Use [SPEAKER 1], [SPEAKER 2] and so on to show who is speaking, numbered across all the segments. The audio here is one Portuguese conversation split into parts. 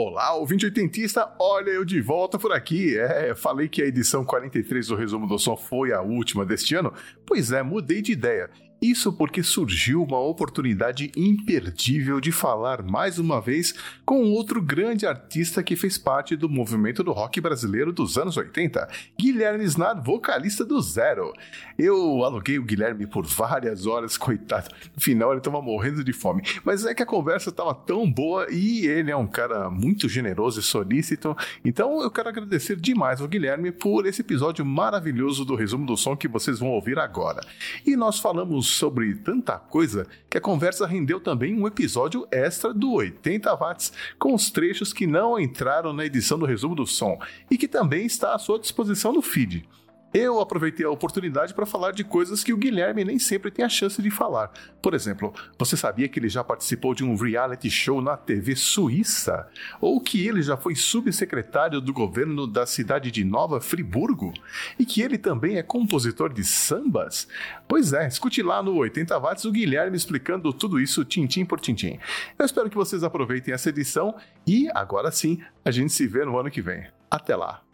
[SPEAKER 1] Olá, ouvinte oitentista, olha eu de volta por aqui. É, falei que a edição 43 do Resumo do Som foi a última deste ano. Pois é, mudei de ideia. Isso porque surgiu uma oportunidade imperdível de falar mais uma vez com outro grande artista que fez parte do movimento do rock brasileiro dos anos 80, Guilherme Snar, vocalista do Zero. Eu aluguei o Guilherme por várias horas, coitado. No final ele estava morrendo de fome, mas é que a conversa estava tão boa e ele é um cara muito generoso e solícito, então eu quero agradecer demais ao Guilherme por esse episódio maravilhoso do resumo do som que vocês vão ouvir agora. E nós falamos sobre tanta coisa que a conversa rendeu também um episódio extra do 80 watts com os trechos que não entraram na edição do resumo do som e que também está à sua disposição no feed. Eu aproveitei a oportunidade para falar de coisas que o Guilherme nem sempre tem a chance de falar. Por exemplo, você sabia que ele já participou de um reality show na TV suíça? Ou que ele já foi subsecretário do governo da cidade de Nova Friburgo? E que ele também é compositor de sambas? Pois é, escute lá no 80 Watts o Guilherme explicando tudo isso tintim por tintim. Eu espero que vocês aproveitem essa edição e, agora sim, a gente se vê no ano que vem. Até lá!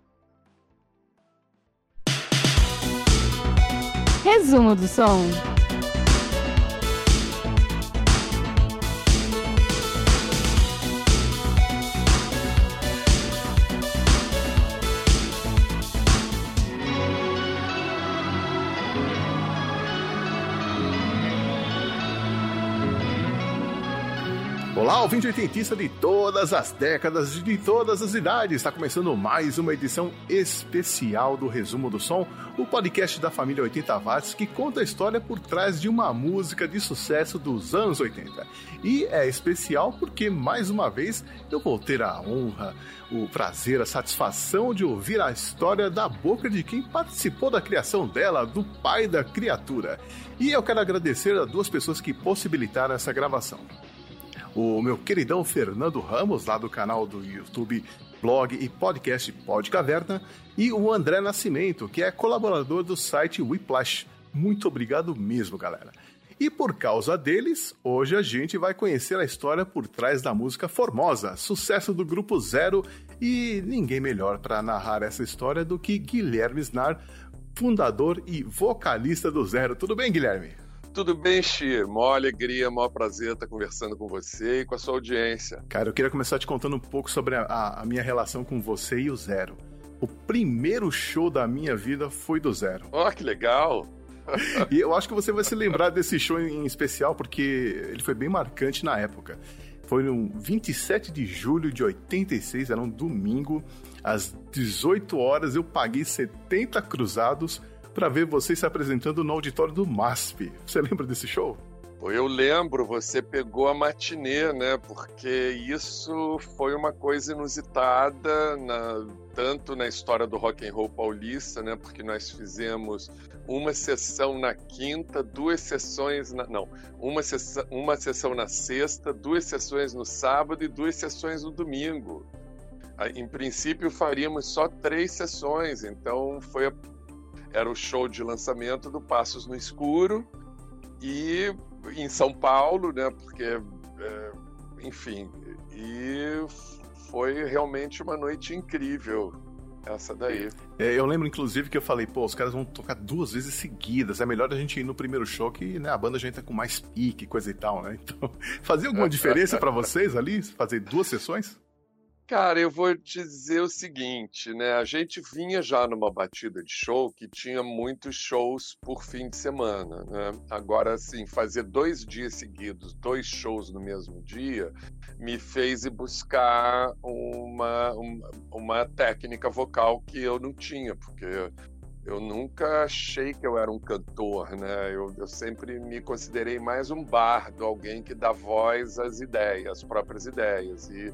[SPEAKER 2] Resumo do som.
[SPEAKER 1] Olá, ouvinte oitentista de todas as décadas e de todas as idades. Está começando mais uma edição especial do Resumo do Som, o podcast da família 80 Watts que conta a história por trás de uma música de sucesso dos anos 80. E é especial porque, mais uma vez, eu vou ter a honra, o prazer, a satisfação de ouvir a história da boca de quem participou da criação dela, do pai da criatura. E eu quero agradecer a duas pessoas que possibilitaram essa gravação o meu queridão Fernando Ramos, lá do canal do YouTube, blog e podcast Pod Caverna, e o André Nascimento, que é colaborador do site Whiplash. Muito obrigado mesmo, galera. E por causa deles, hoje a gente vai conhecer a história por trás da música Formosa, sucesso do Grupo Zero, e ninguém melhor para narrar essa história do que Guilherme Snar, fundador e vocalista do Zero. Tudo bem, Guilherme?
[SPEAKER 3] Tudo bem, Xi? Mó alegria, mó prazer estar conversando com você e com a sua audiência.
[SPEAKER 1] Cara, eu queria começar te contando um pouco sobre a, a minha relação com você e o Zero. O primeiro show da minha vida foi do Zero.
[SPEAKER 3] Ó, oh, que legal!
[SPEAKER 1] e eu acho que você vai se lembrar desse show em especial porque ele foi bem marcante na época. Foi no 27 de julho de 86, era um domingo, às 18 horas eu paguei 70 cruzados para ver você se apresentando no auditório do MASP. Você lembra desse show?
[SPEAKER 3] Eu lembro, você pegou a matinê, né? Porque isso foi uma coisa inusitada, na, tanto na história do rock and roll paulista, né? Porque nós fizemos uma sessão na quinta, duas sessões na, não, uma sessão, uma sessão na sexta, duas sessões no sábado e duas sessões no domingo. Em princípio faríamos só três sessões, então foi a era o show de lançamento do Passos no Escuro e em São Paulo, né? Porque, é, enfim, e foi realmente uma noite incrível essa daí.
[SPEAKER 1] É, eu lembro, inclusive, que eu falei, pô, os caras vão tocar duas vezes seguidas. É melhor a gente ir no primeiro show que né, a banda já entra com mais pique, coisa e tal, né? Então, fazia alguma diferença para vocês ali? Fazer duas sessões?
[SPEAKER 3] Cara, eu vou dizer o seguinte, né? A gente vinha já numa batida de show que tinha muitos shows por fim de semana, né? Agora, assim, fazer dois dias seguidos, dois shows no mesmo dia, me fez ir buscar uma, uma, uma técnica vocal que eu não tinha, porque eu nunca achei que eu era um cantor, né? Eu, eu, sempre me considerei mais um bardo, alguém que dá voz às ideias, às próprias ideias. E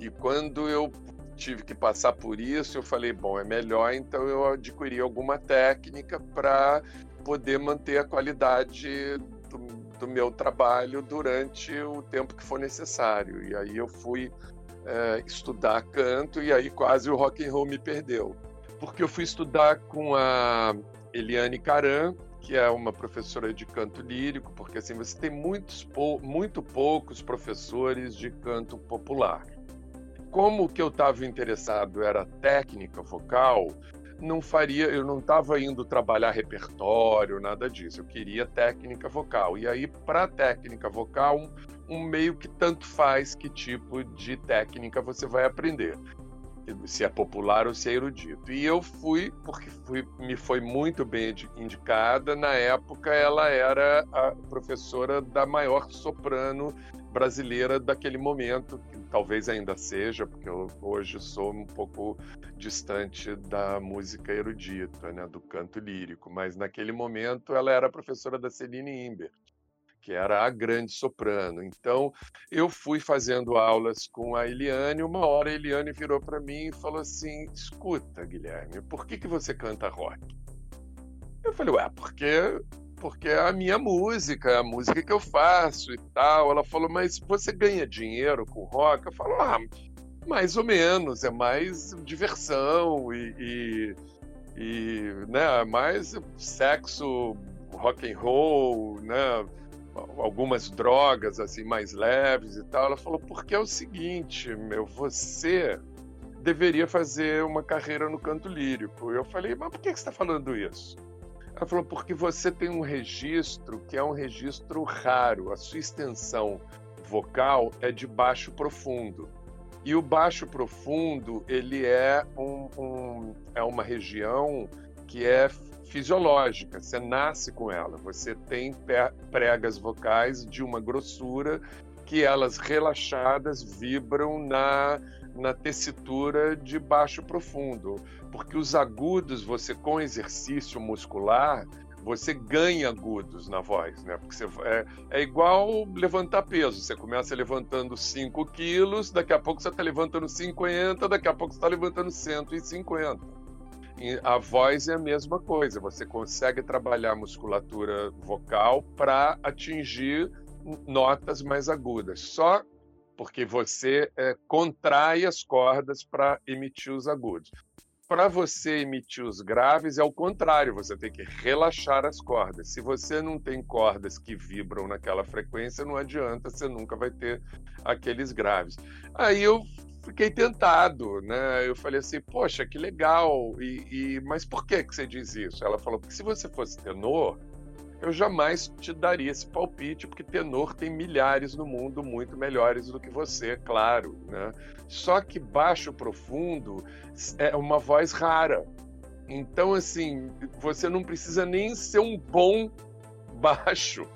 [SPEAKER 3] e quando eu tive que passar por isso, eu falei, bom, é melhor então eu adquirir alguma técnica para poder manter a qualidade do, do, meu trabalho durante o tempo que for necessário. E aí eu fui é, estudar canto e aí quase o rock and roll me perdeu. Porque eu fui estudar com a Eliane Caran, que é uma professora de canto lírico, porque assim você tem muitos, muito poucos professores de canto popular. Como o que eu estava interessado era técnica vocal, não faria, eu não estava indo trabalhar repertório, nada disso. Eu queria técnica vocal. E aí, para técnica vocal, um, um, meio que tanto faz que tipo de técnica você vai aprender. Se é popular ou se é erudito. E eu fui, porque fui, me foi muito bem indicada. Na época, ela era a professora da maior soprano brasileira daquele momento, que talvez ainda seja, porque eu hoje sou um pouco distante da música erudita, né, do canto lírico, mas naquele momento ela era professora da Celine Imbert, que era a grande soprano. Então eu fui fazendo aulas com a Eliane, uma hora a Eliane virou para mim e falou assim: "Escuta, Guilherme, por que que você canta rock?" Eu falei: "Ué, porque porque é a minha música, é a música que eu faço e tal. Ela falou, mas você ganha dinheiro com rock? Eu falo, ah, mais ou menos, é mais diversão e, e, e né, mais sexo, rock and roll, né, algumas drogas assim mais leves e tal. Ela falou, porque é o seguinte, meu, você deveria fazer uma carreira no canto lírico. Eu falei, mas por que você está falando isso? Ela falou, porque você tem um registro que é um registro raro. A sua extensão vocal é de baixo profundo. E o baixo profundo, ele é, um, um, é uma região que é fisiológica, você nasce com ela. Você tem pregas vocais de uma grossura que elas relaxadas vibram na, na tessitura de baixo profundo porque os agudos, você com exercício muscular, você ganha agudos na voz, né? Porque você, é, é igual levantar peso. Você começa levantando 5 quilos, daqui a pouco você está levantando 50, daqui a pouco você está levantando 150. E a voz é a mesma coisa. Você consegue trabalhar a musculatura vocal para atingir notas mais agudas. Só porque você é, contrai as cordas para emitir os agudos para você emitir os graves é o contrário, você tem que relaxar as cordas. Se você não tem cordas que vibram naquela frequência, não adianta, você nunca vai ter aqueles graves. Aí eu fiquei tentado, né? Eu falei assim, poxa, que legal. E, e, mas por que que você diz isso? Ela falou porque se você fosse tenor, eu jamais te daria esse palpite, porque tenor tem milhares no mundo muito melhores do que você, claro, né? Só que baixo profundo é uma voz rara. Então, assim, você não precisa nem ser um bom baixo.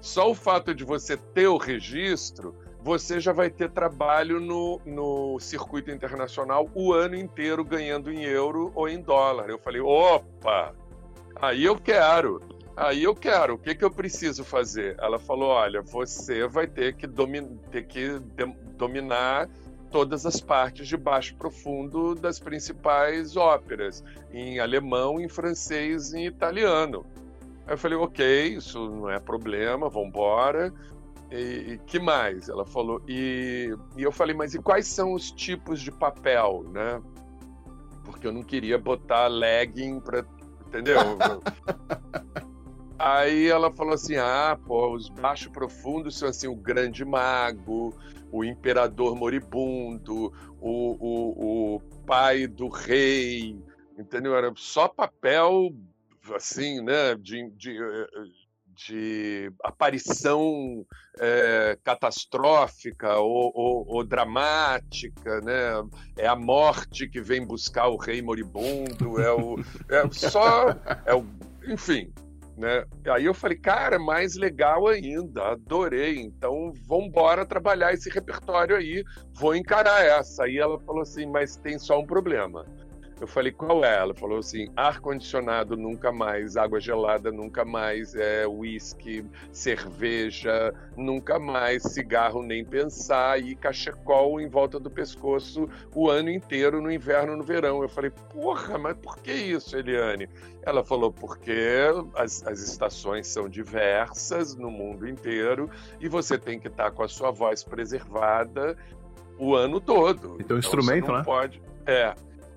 [SPEAKER 3] Só o fato de você ter o registro, você já vai ter trabalho no, no circuito internacional o ano inteiro ganhando em euro ou em dólar. Eu falei, opa, aí eu quero. Aí eu quero, o que, que eu preciso fazer? Ela falou: olha, você vai ter que, domin ter que dominar todas as partes de baixo profundo das principais óperas, em alemão, em francês e em italiano. Aí eu falei, ok, isso não é problema, vamos embora. E, e, que mais? Ela falou. E, e eu falei, mas e quais são os tipos de papel, né? Porque eu não queria botar legging para, entendeu? Aí ela falou assim: ah, pô, os baixo profundos são assim o grande mago, o imperador moribundo, o, o, o pai do rei, entendeu? Era só papel assim, né? De, de, de aparição é, catastrófica ou, ou, ou, dramática, né? É a morte que vem buscar o rei moribundo, é o é só é o, enfim, né? Aí eu falei, cara, mais legal ainda, adorei. Então, vamos embora trabalhar esse repertório aí, vou encarar essa. Aí ela falou assim, mas tem só um problema. Eu falei, qual é? Ela falou assim: ar-condicionado nunca mais, água gelada nunca mais, é, whisky, cerveja nunca mais, cigarro nem pensar e cachecol em volta do pescoço o ano inteiro, no inverno no verão. Eu falei, porra, mas por que isso, Eliane? Ela falou, porque as, as estações são diversas no mundo inteiro e você tem que estar com a sua voz preservada o ano todo.
[SPEAKER 1] Então, então instrumento, né?
[SPEAKER 3] Pode. É,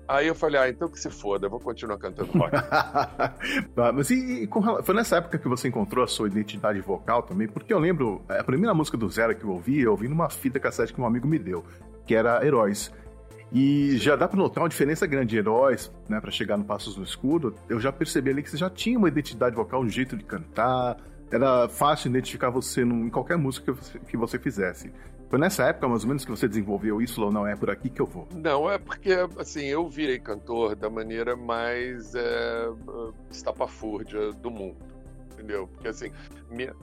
[SPEAKER 3] Aí eu falei, ah, então que se foda, eu vou continuar cantando rock.
[SPEAKER 1] Ah, mas e, e com, foi nessa época que você encontrou a sua identidade vocal também? Porque eu lembro, é, a primeira música do Zero que eu ouvi, eu ouvi numa fita cassete que um amigo me deu, que era Heróis. E já dá para notar uma diferença grande de heróis, né, para chegar no Passos no Escuro. Eu já percebi ali que você já tinha uma identidade vocal, um jeito de cantar. Era fácil identificar você em qualquer música que você, que você fizesse. Foi nessa época, mais ou menos, que você desenvolveu isso, ou não, é por aqui que eu vou?
[SPEAKER 3] Não, é porque, assim, eu virei cantor da maneira mais é, estapafúrdia do mundo, entendeu? Porque, assim, minha,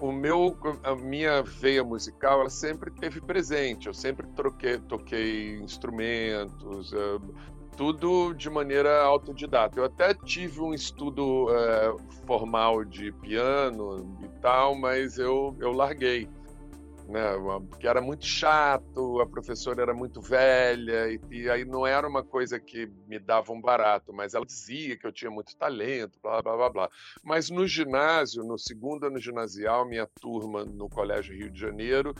[SPEAKER 3] o meu, a minha veia musical, ela sempre teve presente. Eu sempre troquei, toquei instrumentos, uh, tudo de maneira autodidata. Eu até tive um estudo uh, formal de piano e tal, mas eu, eu larguei né? Porque era muito chato, a professora era muito velha, e, e, aí não era uma coisa que me dava um barato, mas ela dizia que eu tinha muito talento, blá, blá, blá, blá. Mas no ginásio, no segundo ano ginasial, minha turma no Colégio Rio de Janeiro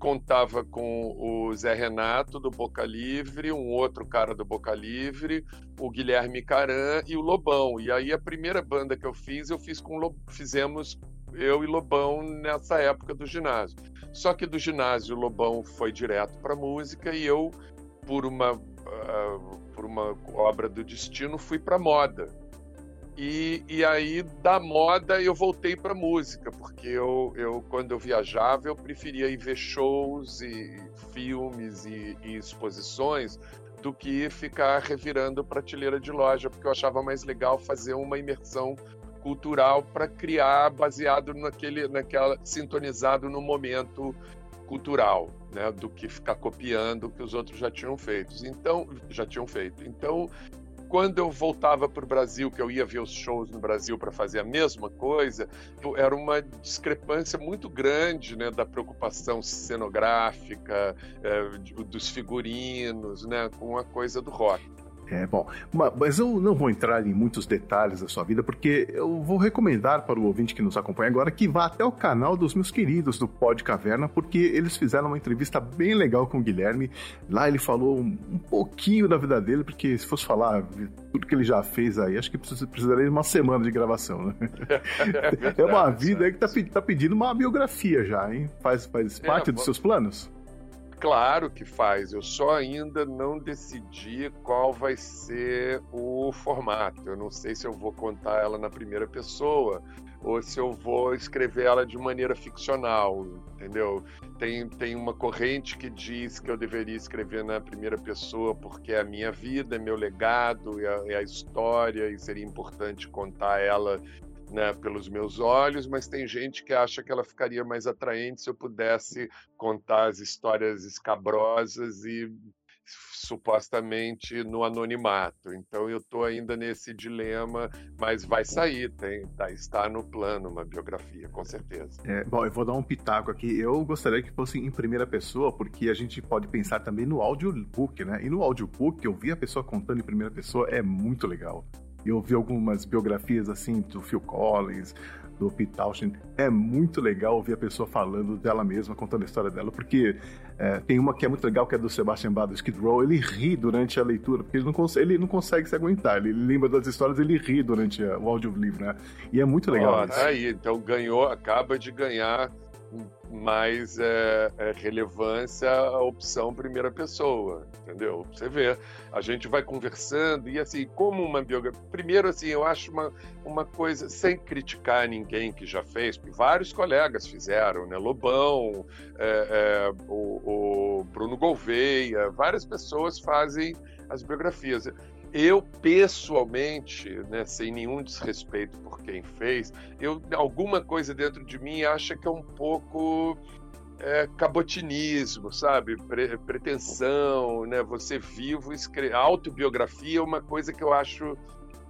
[SPEAKER 3] contava com o Zé Renato do Boca Livre, um outro cara do Boca Livre, o Guilherme Caran e o Lobão. E aí a primeira banda que eu fiz, eu fiz com fizemos eu e Lobão nessa época do ginásio. Só que do ginásio, Lobão foi direto para música e eu, por uma, uh, por uma obra do destino, fui para moda. E, e aí, da moda, eu voltei para música, porque eu, eu, quando eu viajava, eu preferia ir ver shows e filmes e, e exposições do que ficar revirando prateleira de loja, porque eu achava mais legal fazer uma imersão cultural para criar baseado naquele, naquela sintonizado no momento cultural, né, do que ficar copiando o que os outros já tinham feito. Então, já tinham feito. Então, quando eu voltava para o Brasil, que eu ia ver os shows no Brasil para fazer a mesma coisa, era uma discrepância muito grande né, da preocupação cenográfica, é, dos figurinos, né, com a coisa do rock.
[SPEAKER 1] É, bom, mas eu não vou entrar em muitos detalhes da sua vida, porque eu vou recomendar para o ouvinte que nos acompanha agora que vá até o canal dos meus queridos do Pod Caverna, porque eles fizeram uma entrevista bem legal com o Guilherme. Lá ele falou um, pouquinho da vida dele, porque se fosse falar tudo que ele já fez aí, acho que precisaria de uma semana de gravação, né? É, é uma vida aí que tá, tá, pedindo uma biografia já, hein? Faz, faz é, parte é, dos seus planos?
[SPEAKER 3] Claro que faz, eu só ainda não decidi qual vai ser o formato. Eu não sei se eu vou contar ela na primeira pessoa ou se eu vou escrever ela de maneira ficcional, entendeu? Tem, tem uma corrente que diz que eu deveria escrever na primeira pessoa porque é a minha vida, é meu legado, é a, é a história e seria importante contar ela né, pelos meus olhos, mas tem gente que acha que ela ficaria mais atraente se eu pudesse contar as histórias escabrosas e supostamente no anonimato. Então eu estou ainda nesse dilema, mas vai sair, tem, tá, está no plano uma biografia, com certeza.
[SPEAKER 1] É, bom, eu vou dar um pitaco aqui. Eu gostaria que fosse em primeira pessoa, porque a gente pode pensar também no audiobook, né? E no audiobook, eu vi a pessoa contando em primeira pessoa, é muito legal. Eu vi algumas biografias assim do Phil Collins, do Pete Townshend. É muito legal ouvir a pessoa falando dela mesma, contando a história dela, porque é, tem uma que é muito legal, que é do Sebastian Bach, do Skid Row. Ele ri durante a leitura, porque ele não, consegue, ele não consegue se aguentar. Ele lembra das histórias, ele ri durante o audiolivro, né? E é muito legal.
[SPEAKER 3] Oh, isso. Aí, então ganhou, acaba de ganhar mais é, é, relevância a opção primeira pessoa, entendeu? Você vê, a gente vai conversando e assim, como uma biografia. Primeiro, assim, eu acho uma, uma coisa, sem criticar ninguém que já fez, porque vários colegas fizeram, né? Lobão, é, é o, o Bruno Gouveia, várias pessoas fazem as biografias. Eu, pessoalmente, né, sem nenhum desrespeito por quem fez, eu alguma coisa dentro de mim acha que é um pouco é, cabotinismo, sabe? Pre pretensão, né? Você vivo, escrever autobiografia é uma coisa que eu acho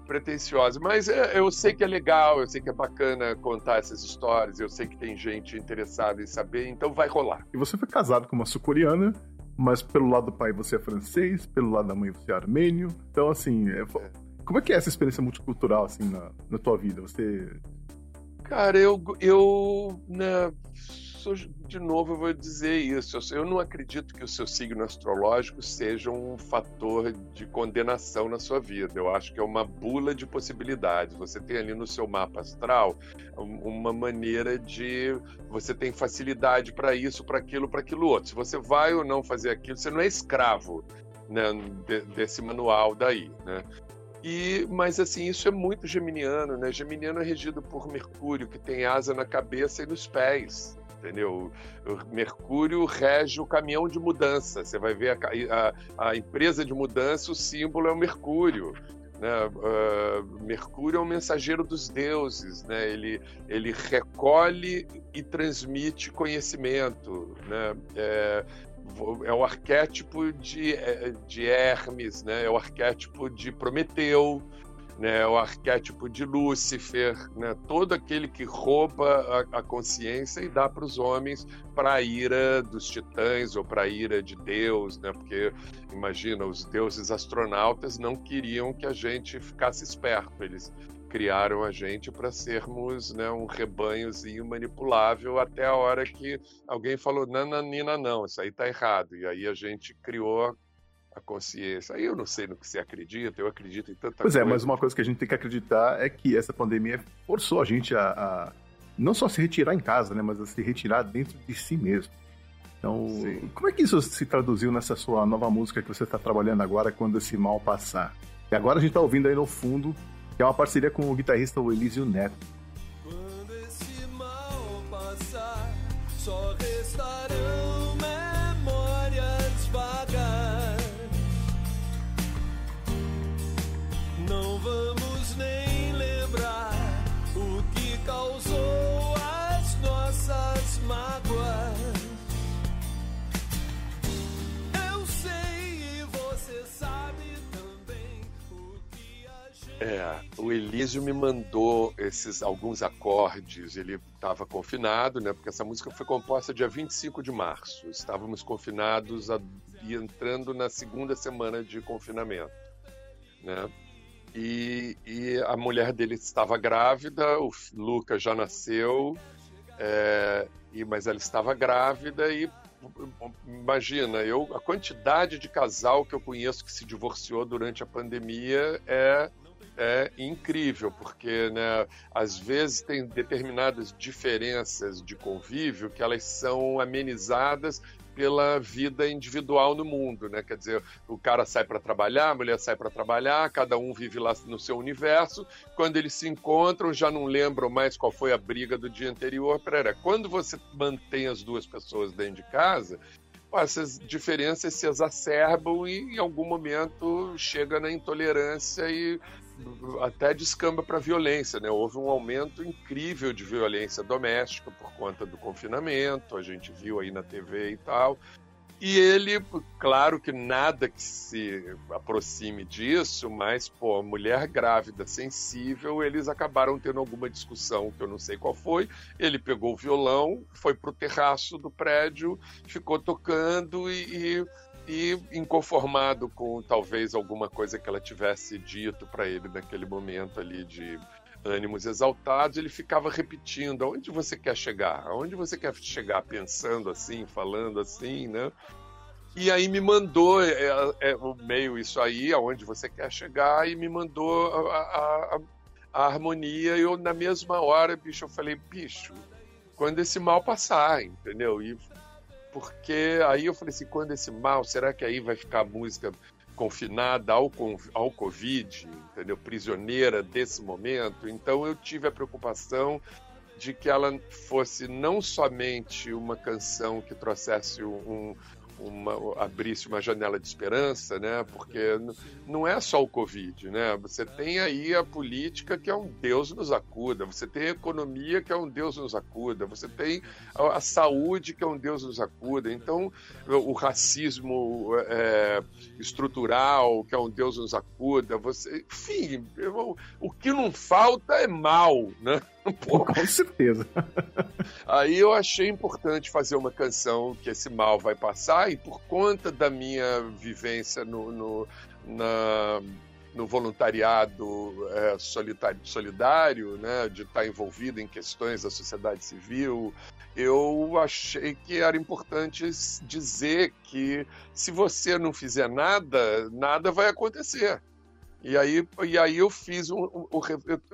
[SPEAKER 3] pretensiosa, mas é, eu sei que é legal, eu sei que é bacana contar essas histórias, eu sei que tem gente interessada em saber, então vai rolar.
[SPEAKER 1] E você foi casado com uma sul-coreana, mas pelo lado do pai você é francês, pelo lado da mãe você é armênio. Então, assim, é... como é que é essa experiência multicultural, assim, na, na tua vida? Você...
[SPEAKER 3] Cara, eu, eu né, de novo, eu vou dizer isso. Eu não acredito que o seu signo astrológico seja um fator de condenação na sua vida. Eu acho que é uma bula de possibilidades. Você tem ali no seu mapa astral uma maneira de. Você tem facilidade para isso, para aquilo, para aquilo outro. Se você vai ou não fazer aquilo, você não é escravo né, desse manual daí, né? E, mas assim, isso é muito geminiano, né? Geminiano é regido por Mercúrio, que tem asa na cabeça e nos pés, entendeu? O Mercúrio rege o caminhão de mudança. Você vai ver a, a, a empresa de mudança, o símbolo é o Mercúrio. Né? Uh, Mercúrio é um mensageiro dos deuses, né? ele, ele recolhe e transmite conhecimento. Né? É, é o arquétipo de, é, de Hermes, né? é o arquétipo de Prometeu, né? o arquétipo de Lúcifer, né? todo aquele que rouba a, a consciência e dá para os homens para a ira dos titãs ou para a ira de Deus, né? porque imagina, os deuses astronautas não queriam que a gente ficasse esperto, eles criaram a gente para sermos né, um rebanhozinho manipulável até a hora que alguém falou, nananina, não, isso aí está errado. E aí a gente criou a consciência. Aí eu não sei no que você acredita, eu acredito em tanta
[SPEAKER 1] pois
[SPEAKER 3] coisa.
[SPEAKER 1] Pois é, mas uma coisa que a gente tem que acreditar é que essa pandemia forçou a gente a, a não só se retirar em casa, né, mas a se retirar dentro de si mesmo. Então, Sim. como é que isso se traduziu nessa sua nova música que você está trabalhando agora, Quando Esse Mal Passar? E agora a gente está ouvindo aí no fundo que é uma parceria com o guitarrista Elísio Neto. Quando esse mal passar, só
[SPEAKER 3] É, o Elísio me mandou esses alguns acordes. Ele estava confinado, né? Porque essa música foi composta dia 25 de março. Estávamos confinados a, e entrando na segunda semana de confinamento, né? E, e a mulher dele estava grávida, o Lucas já nasceu, é, e, mas ela estava grávida e imagina, eu a quantidade de casal que eu conheço que se divorciou durante a pandemia é é incrível, porque né, às vezes tem determinadas diferenças de convívio que elas são amenizadas pela vida individual no mundo, né? Quer dizer, o cara sai para trabalhar, a mulher sai para trabalhar, cada um vive lá no seu universo. Quando eles se encontram, já não lembram mais qual foi a briga do dia anterior. Pera, quando você mantém as duas pessoas dentro de casa, essas diferenças se exacerbam e em algum momento chega na intolerância e até descamba para violência, né? Houve um aumento incrível de violência doméstica por conta do confinamento, a gente viu aí na TV e tal. E ele, claro que nada que se aproxime disso, mas, pô, mulher grávida, sensível, eles acabaram tendo alguma discussão que eu não sei qual foi. Ele pegou o violão, foi pro terraço do prédio, ficou tocando e, e e inconformado com talvez alguma coisa que ela tivesse dito para ele naquele momento ali de ânimos exaltados, ele ficava repetindo: aonde você quer chegar? Aonde você quer chegar? Pensando assim, falando assim, né? E aí me mandou é, é, é, o meio isso aí, aonde você quer chegar, e me mandou a, a, a, harmonia. E eu, na mesma hora, bicho, eu falei: bicho, quando esse mal passar, entendeu? E porque aí eu falei assim, quando esse mal, será que aí vai ficar a música confinada ao, ao Covid, entendeu? Prisioneira desse momento? Então eu tive a preocupação de que ela fosse não somente uma canção que trouxesse um, uma, abrisse uma janela de esperança, né? Porque não é só o Covid, né? Você tem aí a política que é um Deus nos acuda, você tem a economia que é um Deus nos acuda, você tem a, a saúde que é um Deus nos acuda. Então, o racismo é, estrutural que é um Deus nos acuda, você, enfim, o que não falta é mal, né?
[SPEAKER 1] Pô, com certeza.
[SPEAKER 3] Aí eu achei importante fazer uma canção que esse mal vai passar, e por conta da minha vivência no, no, na, no voluntariado é, solitário, solidário, né, de estar envolvido em questões da sociedade civil, eu achei que era importante dizer que se você não fizer nada, nada vai acontecer. E aí, e aí eu fiz um,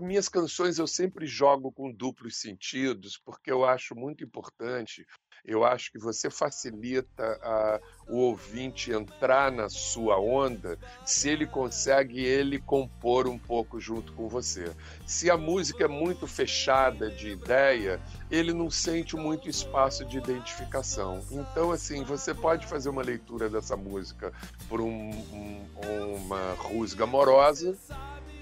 [SPEAKER 3] minhas canções eu sempre jogo com duplos sentidos porque eu acho muito importante Eu acho que você facilita a, o ouvinte entrar na sua onda se ele consegue ele compor um pouco junto com você. Se a música é muito fechada de ideia, ele não sente muito espaço de identificação. Então, assim, você pode fazer uma leitura dessa música por um, um, uma rusga amorosa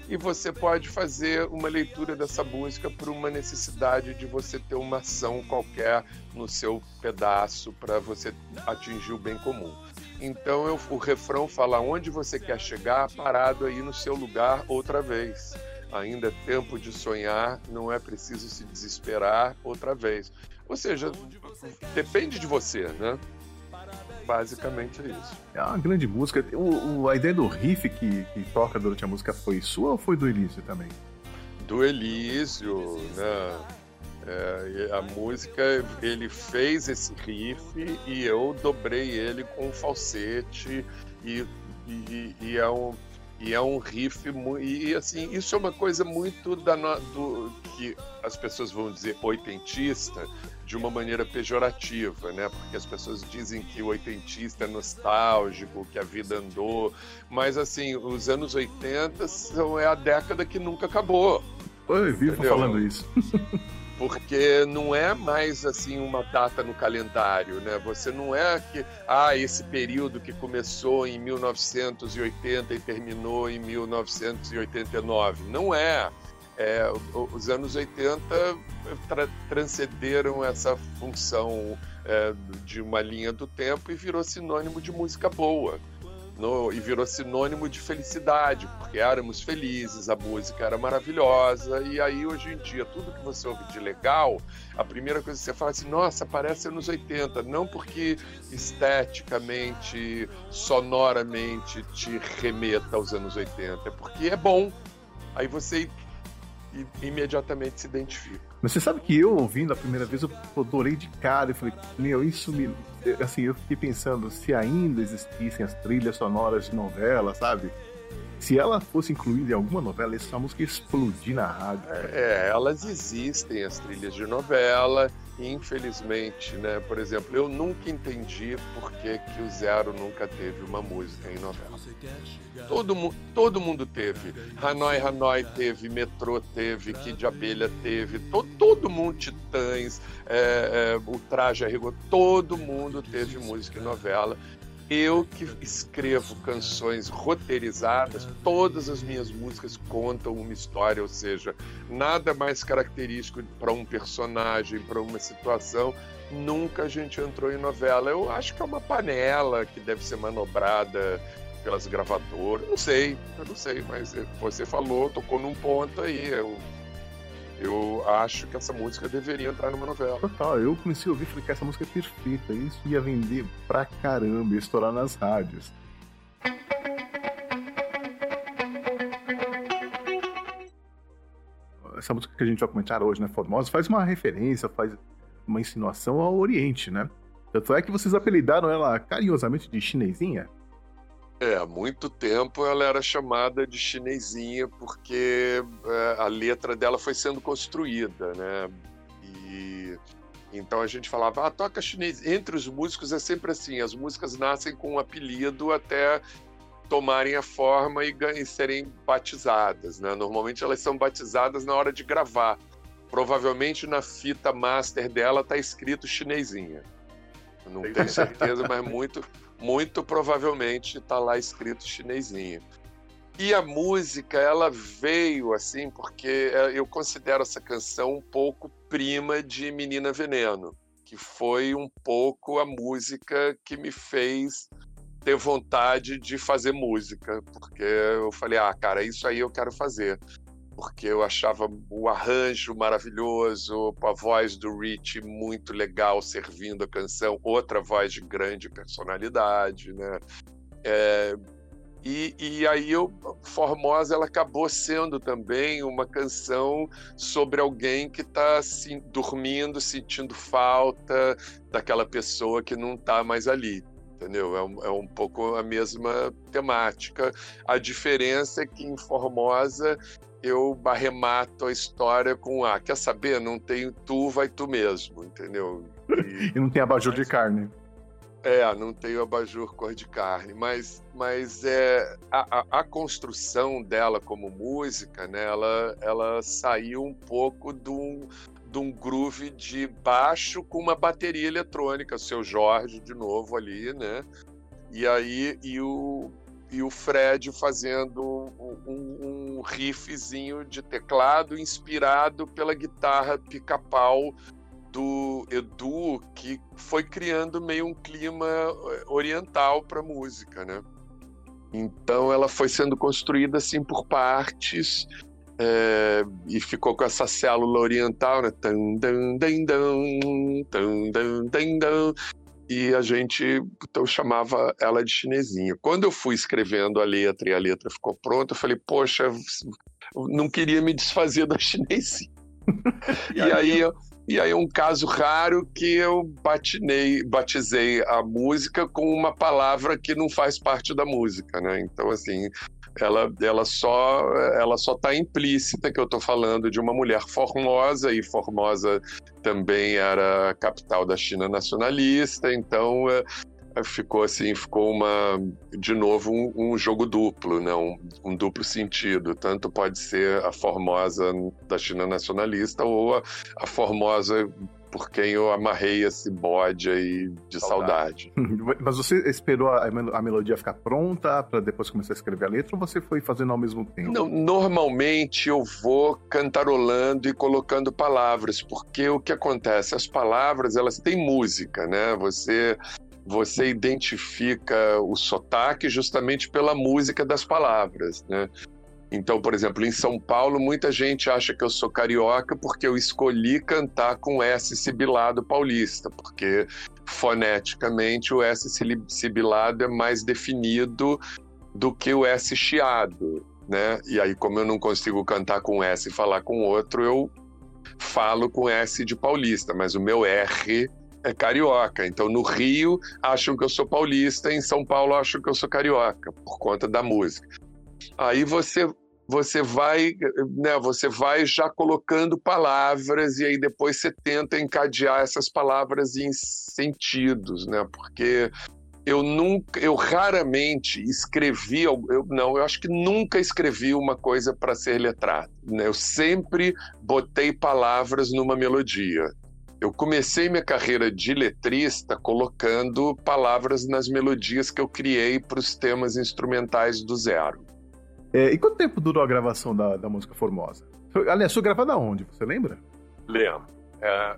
[SPEAKER 3] e você pode fazer uma leitura dessa música por uma necessidade de você ter uma ação qualquer no seu pedaço para você atingir o bem comum. Então eu, o refrão fala onde você quer chegar, parado aí no seu lugar outra vez. Ainda é tempo de sonhar, não é preciso se desesperar outra vez. Ou seja, depende de você, né? Basicamente é isso.
[SPEAKER 1] É uma grande música. O, o, a ideia do riff que, que toca durante a música foi sua ou foi do Elísio também?
[SPEAKER 3] Do Elísio, né? É, a música, ele fez esse riff e eu dobrei ele com falsete e, e, e é um e é um riff e assim isso é uma coisa muito da do que as pessoas vão dizer oitentista de uma maneira pejorativa, né? Porque as pessoas dizem que o oitentista é nostálgico, que a vida andou, mas assim, os anos 80 são é a década que nunca acabou.
[SPEAKER 1] Oi, vivo falando isso.
[SPEAKER 3] porque não é mais assim uma data no calendário, né? Você não é que ah, esse período que começou em 1980 e terminou em 1989. Não é. É, os anos 80 tra transcenderam essa função é, de uma linha do tempo e virou sinônimo de música boa. No, e virou sinônimo de felicidade, porque éramos felizes, a música era maravilhosa, e aí hoje em dia, tudo que você ouve de legal, a primeira coisa que você fala é assim, nossa, parece anos 80, não porque esteticamente, sonoramente te remeta aos anos 80, é porque é bom. Aí você imediatamente se identifica.
[SPEAKER 1] Mas você sabe que eu, ouvindo a primeira vez, eu adorei de cara. Eu falei, meu, isso me. Assim, eu fiquei pensando se ainda existissem as trilhas sonoras de novela, sabe? Se ela fosse incluída em alguma novela, essa música ia explodir na rádio.
[SPEAKER 3] É, elas existem, as trilhas de novela. Infelizmente, né? Por exemplo, eu nunca entendi por que, que o Zero nunca teve uma música em novela. Todo, mu todo mundo teve. Hanoi Hanoi teve, Metrô teve, Kid de Abelha teve, to todo mundo, Titãs, é, é, o Traje Rigor, todo mundo teve música em novela. Eu que escrevo canções roteirizadas, todas as minhas músicas contam uma história, ou seja, nada mais característico para um personagem, para uma situação. Nunca a gente entrou em novela. Eu acho que é uma panela que deve ser manobrada pelas gravadoras. Não sei, eu não sei, mas você falou, tocou num ponto aí. Eu eu acho que essa música deveria entrar numa novela.
[SPEAKER 1] Total, eu comecei a ouvir e falei que essa música é perfeita. Isso ia vender pra caramba, ia estourar nas rádios. Essa música que a gente vai comentar hoje, né, Formosa, faz uma referência, faz uma insinuação ao Oriente, né? Tanto é que vocês apelidaram ela carinhosamente de chinesinha.
[SPEAKER 3] É, há muito tempo ela era chamada de chinesinha porque é, a letra dela foi sendo construída, né? E então a gente falava, ah, toca chinês. Entre os músicos é sempre assim, as músicas nascem com um apelido até tomarem a forma e, e serem batizadas, né? Normalmente elas são batizadas na hora de gravar. Provavelmente na fita master dela tá escrito chinesinha. não tenho certeza, mas muito muito provavelmente está lá escrito chinesinho. E a música, ela veio assim, porque é, eu considero essa canção um pouco prima de Menina Veneno, que foi um pouco a música que me fez ter vontade de fazer música, porque eu falei, ah, cara, isso aí eu quero fazer porque eu achava o arranjo maravilhoso, a voz do Rich muito legal servindo a canção, outra voz de grande personalidade, né? É, e, e, aí eu, Formosa ela acabou sendo também uma canção sobre alguém que está assim, dormindo, sentindo falta daquela pessoa que não está mais ali. Entendeu? É um, é um pouco a mesma temática. A diferença é que em Formosa eu arremato a história com ah, quer saber? Não tenho tu, vai tu mesmo, entendeu?
[SPEAKER 1] E, e não tem abajur mas, de carne.
[SPEAKER 3] É, não tem o abajur cor de carne, mas, mas é, a, a, a, construção dela como música, né, ela, ela saiu um pouco de um, de um groove de baixo com uma bateria eletrônica, o seu Jorge de novo ali, né? E aí e o, e o Fred fazendo um, um riffzinho de teclado inspirado pela guitarra pica-pau do Edu, que foi criando meio um clima eh, oriental para a música, né? Então ela foi sendo construída assim por partes é, e ficou com essa célula oriental, né? E a gente então chamava ela de chinesinha. Quando eu fui escrevendo a letra e a letra ficou pronta, eu falei, poxa, não queria me desfazer da chinesinha. e aí eu, e aí um caso raro que eu batinei, batizei a música com uma palavra que não faz parte da música, né? Então assim, ela, ela só ela só está implícita que eu estou falando de uma mulher formosa e Formosa também era a capital da China nacionalista, então é, ficou assim, ficou uma de novo um, um jogo duplo, né? Um, um, duplo sentido. Tanto pode ser a Formosa da China nacionalista ou a, a Formosa por quem eu amarrei esse bode aí de saudade.
[SPEAKER 1] saudade. Mas você esperou a, a melodia ficar pronta para depois começar a escrever a letra ou você foi fazendo ao mesmo tempo?
[SPEAKER 3] Não, normalmente eu vou cantarolando e colocando palavras, porque o que acontece? As palavras, elas têm música, né? Você você identifica o sotaque justamente pela música das palavras, né? Então, por exemplo, em São Paulo, muita gente acha que eu sou carioca porque eu escolhi cantar com S sibilado paulista, porque foneticamente o S sibilado é mais definido do que o S chiado, né? E aí, como eu não consigo cantar com S e falar com outro, eu falo com S de paulista, mas o meu R é carioca. Então, no Rio, acham que eu sou paulista, em São Paulo, acham que eu sou carioca, por conta da música. Aí você você vai, né, você vai já colocando palavras e aí depois você tenta encadear essas palavras em sentidos, né? Porque eu nunca, eu raramente escrevi, eu, não, eu acho que nunca escrevi uma coisa para ser letrado. Né? Eu sempre botei palavras numa melodia. Eu comecei minha carreira de letrista colocando palavras nas melodias que eu criei para os temas instrumentais do zero.
[SPEAKER 1] É, e quanto tempo durou a gravação da, da música Formosa? Aliás, foi gravada onde? Você lembra?
[SPEAKER 3] Lembro. É,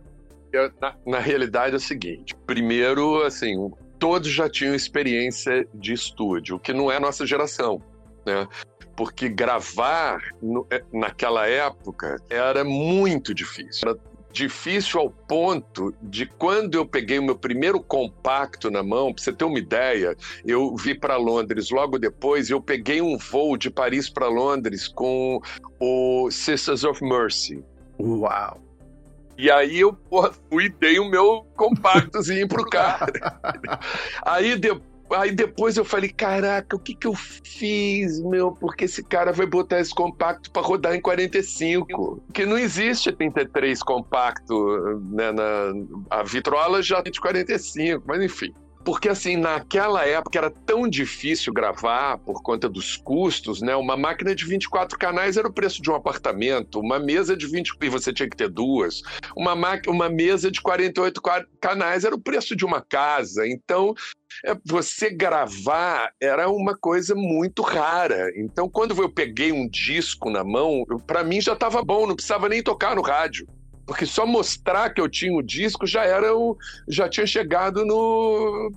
[SPEAKER 3] na, na realidade é o seguinte: primeiro, assim, todos já tinham experiência de estúdio, o que não é nossa geração, né? Porque gravar no, é, naquela época era muito difícil. Era difícil ao ponto de quando eu peguei o meu primeiro compacto na mão, para você ter uma ideia, eu vi para Londres logo depois, eu peguei um voo de Paris para Londres com o Sisters of Mercy.
[SPEAKER 1] Uau!
[SPEAKER 3] E aí eu fui dei o meu compactozinho pro cara. aí depois Aí depois eu falei, caraca, o que que eu fiz, meu? Porque esse cara vai botar esse compacto para rodar em 45. Porque não existe 33 compacto, né? Na, a vitrola já de 45, mas enfim. Porque, assim, naquela época era tão difícil gravar por conta dos custos, né? Uma máquina de 24 canais era o preço de um apartamento, uma mesa de 20 e você tinha que ter duas. Uma, uma mesa de 48 canais era o preço de uma casa. Então, é, você gravar era uma coisa muito rara. Então, quando eu peguei um disco na mão, para mim já estava bom, não precisava nem tocar no rádio porque só mostrar que eu tinha o disco já era o, já tinha chegado no,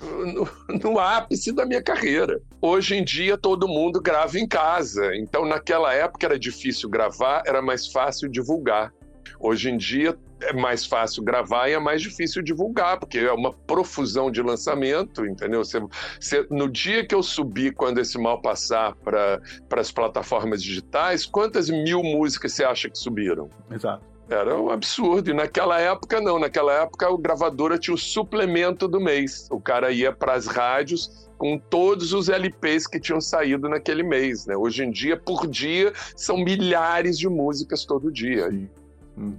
[SPEAKER 3] no, no, ápice da minha carreira. Hoje em dia todo mundo grava em casa, então naquela época era difícil gravar, era mais fácil divulgar. Hoje em dia é mais fácil gravar e é mais difícil divulgar, porque é uma profusão de lançamento, entendeu? Você, você, no dia que eu subi, quando esse mal passar para as plataformas digitais, quantas mil músicas você acha que subiram?
[SPEAKER 1] Exato.
[SPEAKER 3] Era um absurdo. E naquela época, não. Naquela época, o gravadora tinha o suplemento do mês. O cara ia para as rádios com todos os LPs que tinham saído naquele mês. Né? Hoje em dia, por dia, são milhares de músicas todo dia.
[SPEAKER 1] Hum.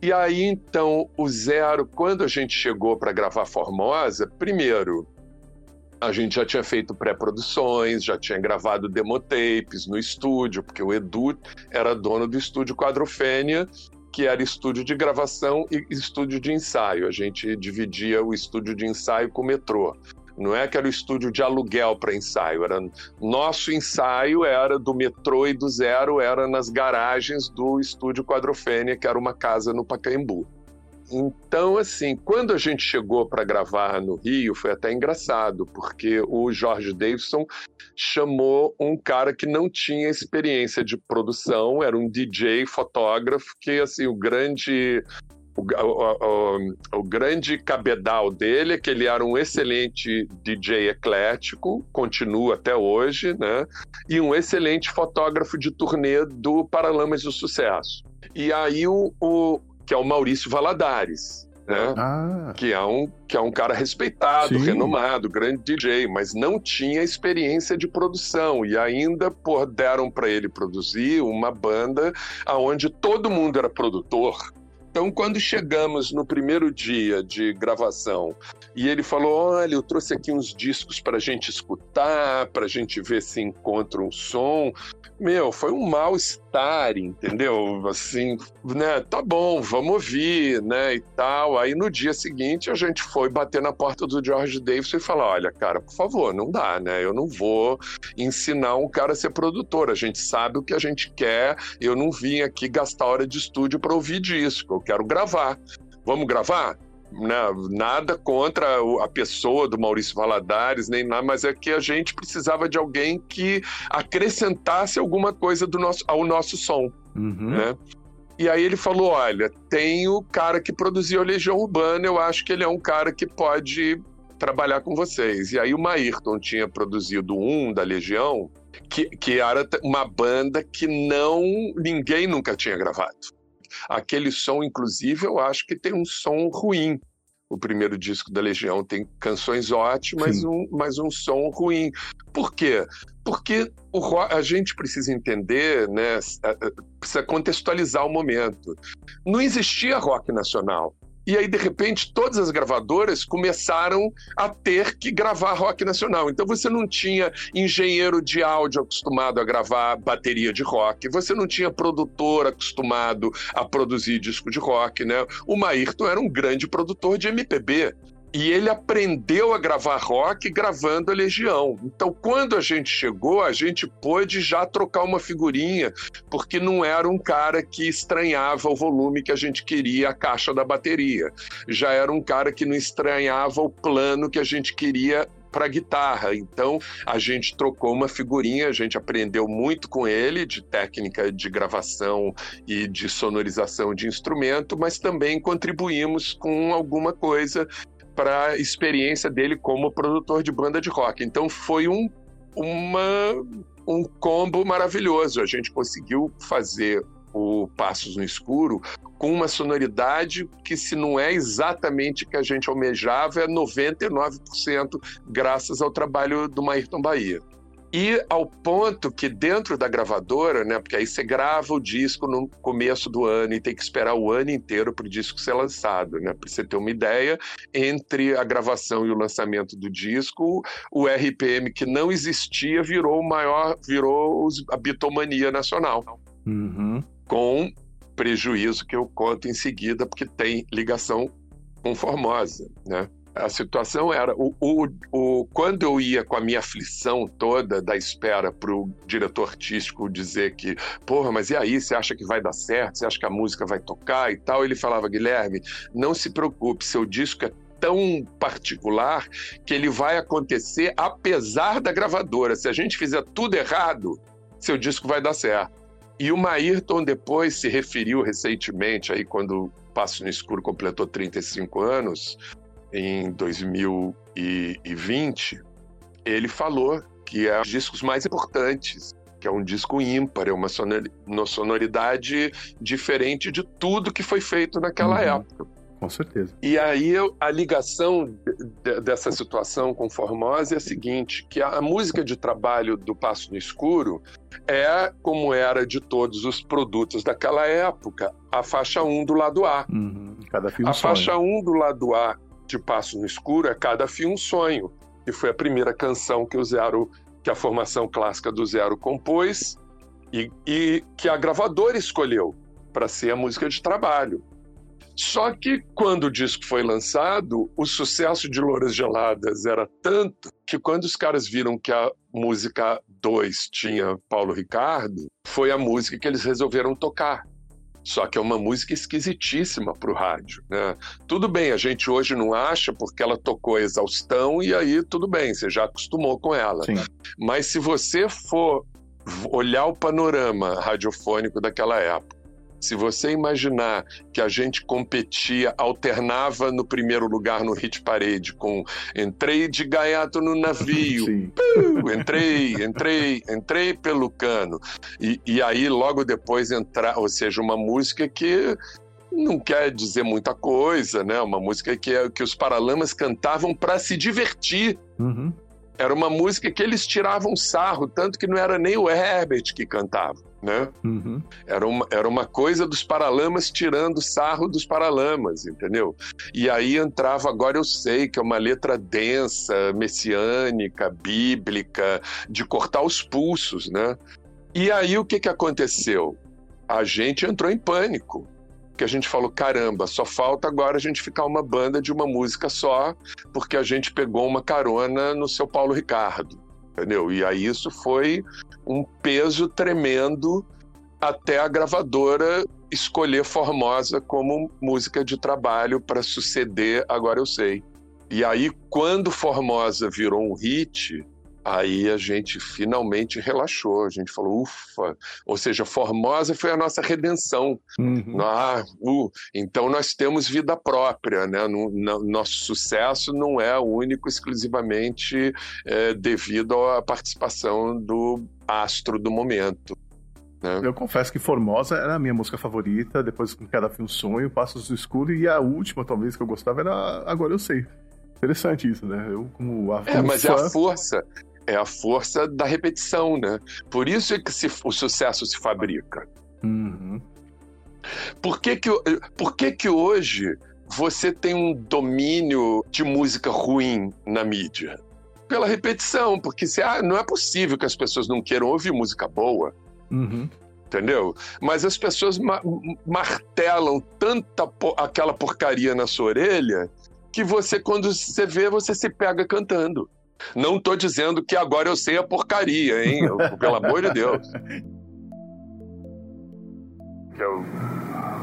[SPEAKER 3] E aí, então, o Zero, quando a gente chegou para gravar Formosa, primeiro, a gente já tinha feito pré-produções, já tinha gravado demotapes no estúdio, porque o Edu era dono do estúdio Quadrofênia, que era estúdio de gravação e estúdio de ensaio. A gente dividia o estúdio de ensaio com o metrô. Não é que era o estúdio de aluguel para ensaio, era nosso ensaio era do metrô e do zero era nas garagens do estúdio Quadrofênia, que era uma casa no Pacaembu. Então, assim, quando a gente chegou para gravar no Rio, foi até engraçado, porque o Jorge Davidson chamou um cara que não tinha experiência de produção, era um DJ, fotógrafo, que, assim, o grande o, o, o, o, grande cabedal dele é que ele era um excelente DJ eclético, continua até hoje, né? E um excelente fotógrafo de turnê do Paralamas do Sucesso. E aí o, o que é o Maurício Valadares, né? Ah. Que, é um, que é um cara respeitado, Sim. renomado, grande DJ, mas não tinha experiência de produção e ainda pô, deram para ele produzir uma banda aonde todo mundo era produtor. Então, quando chegamos no primeiro dia de gravação e ele falou: Olha, eu trouxe aqui uns discos para a gente escutar, para a gente ver se encontra um som meu, foi um entendeu? Assim, né? Tá bom, vamos ouvir, né? E tal. Aí no dia seguinte a gente foi bater na porta do George Davis e falar: olha, cara, por favor, não dá, né? Eu não vou ensinar um cara a ser produtor. A gente sabe o que a gente quer. Eu não vim aqui gastar hora de estúdio para ouvir disco. Eu quero gravar. Vamos gravar? Né, nada contra a pessoa do Maurício Valadares, nem nada, mas é que a gente precisava de alguém que acrescentasse alguma coisa do nosso, ao nosso som. Uhum. Né? E aí ele falou: olha, tem o cara que produziu a Legião Urbana, eu acho que ele é um cara que pode trabalhar com vocês. E aí o Maírton tinha produzido um da Legião, que, que era uma banda que não ninguém nunca tinha gravado. Aquele som, inclusive, eu acho que tem um som ruim. O primeiro disco da Legião tem canções ótimas, um, mas um som ruim. Por quê? Porque o a gente precisa entender, né, precisa contextualizar o momento. Não existia rock nacional. E aí, de repente, todas as gravadoras começaram a ter que gravar rock nacional. Então, você não tinha engenheiro de áudio acostumado a gravar bateria de rock, você não tinha produtor acostumado a produzir disco de rock, né? O Maírton era um grande produtor de MPB. E ele aprendeu a gravar rock gravando a Legião. Então, quando a gente chegou, a gente pôde já trocar uma figurinha, porque não era um cara que estranhava o volume que a gente queria, a caixa da bateria. Já era um cara que não estranhava o plano que a gente queria para guitarra. Então a gente trocou uma figurinha, a gente aprendeu muito com ele de técnica de gravação e de sonorização de instrumento, mas também contribuímos com alguma coisa para a experiência dele como produtor de banda de rock. Então foi um, uma, um combo maravilhoso. A gente conseguiu fazer o Passos no Escuro com uma sonoridade que, se não é exatamente o que a gente almejava, é 99% graças ao trabalho do Maírton Bahia. E ao ponto que dentro da gravadora, né, porque aí você grava o disco no começo do ano e tem que esperar o ano inteiro para o disco ser lançado, né? Para você ter uma ideia, entre a gravação e o lançamento do disco, o RPM que não existia virou o maior, virou a bitomania nacional. Uhum. Com prejuízo que eu conto em seguida, porque tem ligação com Formosa, né? A situação era o, o, o, quando eu ia com a minha aflição toda da espera para o diretor artístico dizer que, porra, mas e aí, você acha que vai dar certo? Você acha que a música vai tocar e tal? Ele falava, Guilherme, não se preocupe, seu disco é tão particular que ele vai acontecer apesar da gravadora. Se a gente fizer tudo errado, seu disco vai dar certo. E o Maírton depois se referiu recentemente, aí quando Passo no Escuro completou 35 anos, em 2020, ele falou que é um dos discos mais importantes, que é um disco ímpar, é uma sonoridade diferente de tudo que foi feito naquela uhum. época.
[SPEAKER 1] Com certeza.
[SPEAKER 3] E aí a ligação de, dessa situação com Formosa é a seguinte, que a, música de trabalho do Passo no Escuro é como era de todos os produtos daquela época, a faixa 1 do lado A.
[SPEAKER 1] Uhum. Cada filme
[SPEAKER 3] a faixa 1 do lado A de Passo no Escuro é Cada Fio um Sonho, que foi a primeira canção que o Zero, que a formação clássica do Zero compôs e, e que a gravadora escolheu para ser a música de trabalho. Só que quando o disco foi lançado, o sucesso de Louras Geladas era tanto que quando os caras viram que a música 2 tinha Paulo Ricardo, foi a música que eles resolveram tocar. Só que é uma música esquisitíssima para o rádio. Né? Tudo bem, a gente hoje não acha porque ela tocou exaustão e aí tudo bem, você já acostumou com ela.
[SPEAKER 1] Sim.
[SPEAKER 3] Mas se você for olhar o panorama radiofônico daquela época, se você imaginar que a gente competia, alternava no primeiro lugar no hit parade com entrei de gaiato no navio, entrei, entrei, entrei pelo cano. E, e aí logo depois entrar, ou seja, uma música que não quer dizer muita coisa, né? Uma música que, que os Paralamas cantavam para se divertir.
[SPEAKER 1] Uhum.
[SPEAKER 3] Era uma música que eles tiravam sarro, tanto que não era nem o Herbert que cantava né?
[SPEAKER 1] Uhum.
[SPEAKER 3] Era, uma, era uma coisa dos paralamas tirando sarro dos paralamas, entendeu? E aí entrava, agora eu sei, que é uma letra densa, messiânica, bíblica, de cortar os pulsos, né? E aí o que, que aconteceu? A gente entrou em pânico. Que a gente falou, caramba, só falta agora a gente ficar uma banda de uma música só, porque a gente pegou uma carona no seu Paulo Ricardo entendeu? E aí isso foi um peso tremendo até a gravadora escolher Formosa como música de trabalho para suceder Agora Eu Sei. E aí, quando Formosa virou um hit, Aí a gente finalmente relaxou, a gente falou, ufa, ou seja, Formosa foi a nossa redenção.
[SPEAKER 1] Uhum.
[SPEAKER 3] Ah, uh, então nós temos vida própria, né? No, no, nosso sucesso não é único exclusivamente é, devido à participação do astro do momento. Né?
[SPEAKER 1] Eu confesso que Formosa era a minha música favorita, depois com cada fim um sonho, Passos do Escuro, e a última, talvez, que eu gostava era Agora Eu Sei. Interessante isso, né? Eu, como,
[SPEAKER 3] a, como é, mas fã... é a força é a força da repetição, né? Por isso é que se, o sucesso se fabrica.
[SPEAKER 1] Uhum.
[SPEAKER 3] Por, que, que, por que, que hoje você tem um domínio de música ruim na mídia? Pela repetição, porque se, ah, não é possível que as pessoas não queiram ouvir música boa.
[SPEAKER 1] Uhum.
[SPEAKER 3] Entendeu? Mas as pessoas ma martelam tanta po aquela porcaria na sua orelha que você, quando você vê, você se pega cantando. Não estou dizendo que agora eu sei a porcaria, hein? pelo amor de Deus. Eu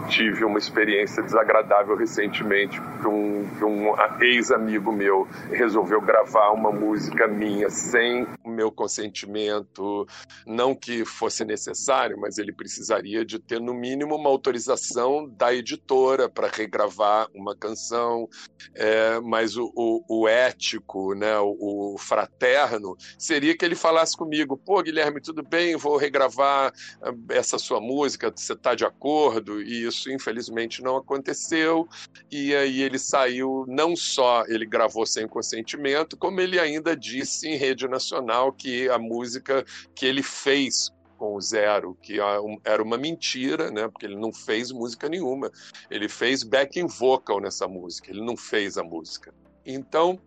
[SPEAKER 3] tive uma experiência desagradável recentemente, que um, um ex-amigo meu. Resolveu gravar uma música minha sem o meu consentimento, não que fosse necessário, mas ele precisaria de ter no mínimo uma autorização da editora para regravar uma canção, é, mas o, o, o, ético, né, o, o fraterno, seria que ele falasse comigo, pô, Guilherme, tudo bem, vou regravar ah, essa sua música, você está de acordo? E isso, infelizmente, não aconteceu. E aí ele saiu, não só ele gravou sem consentimento, como ele ainda disse em rede nacional que a música que ele fez com o Zero, que era uma mentira, né? Porque ele não fez música nenhuma. Ele fez backing vocal nessa música, ele não fez a música. Então,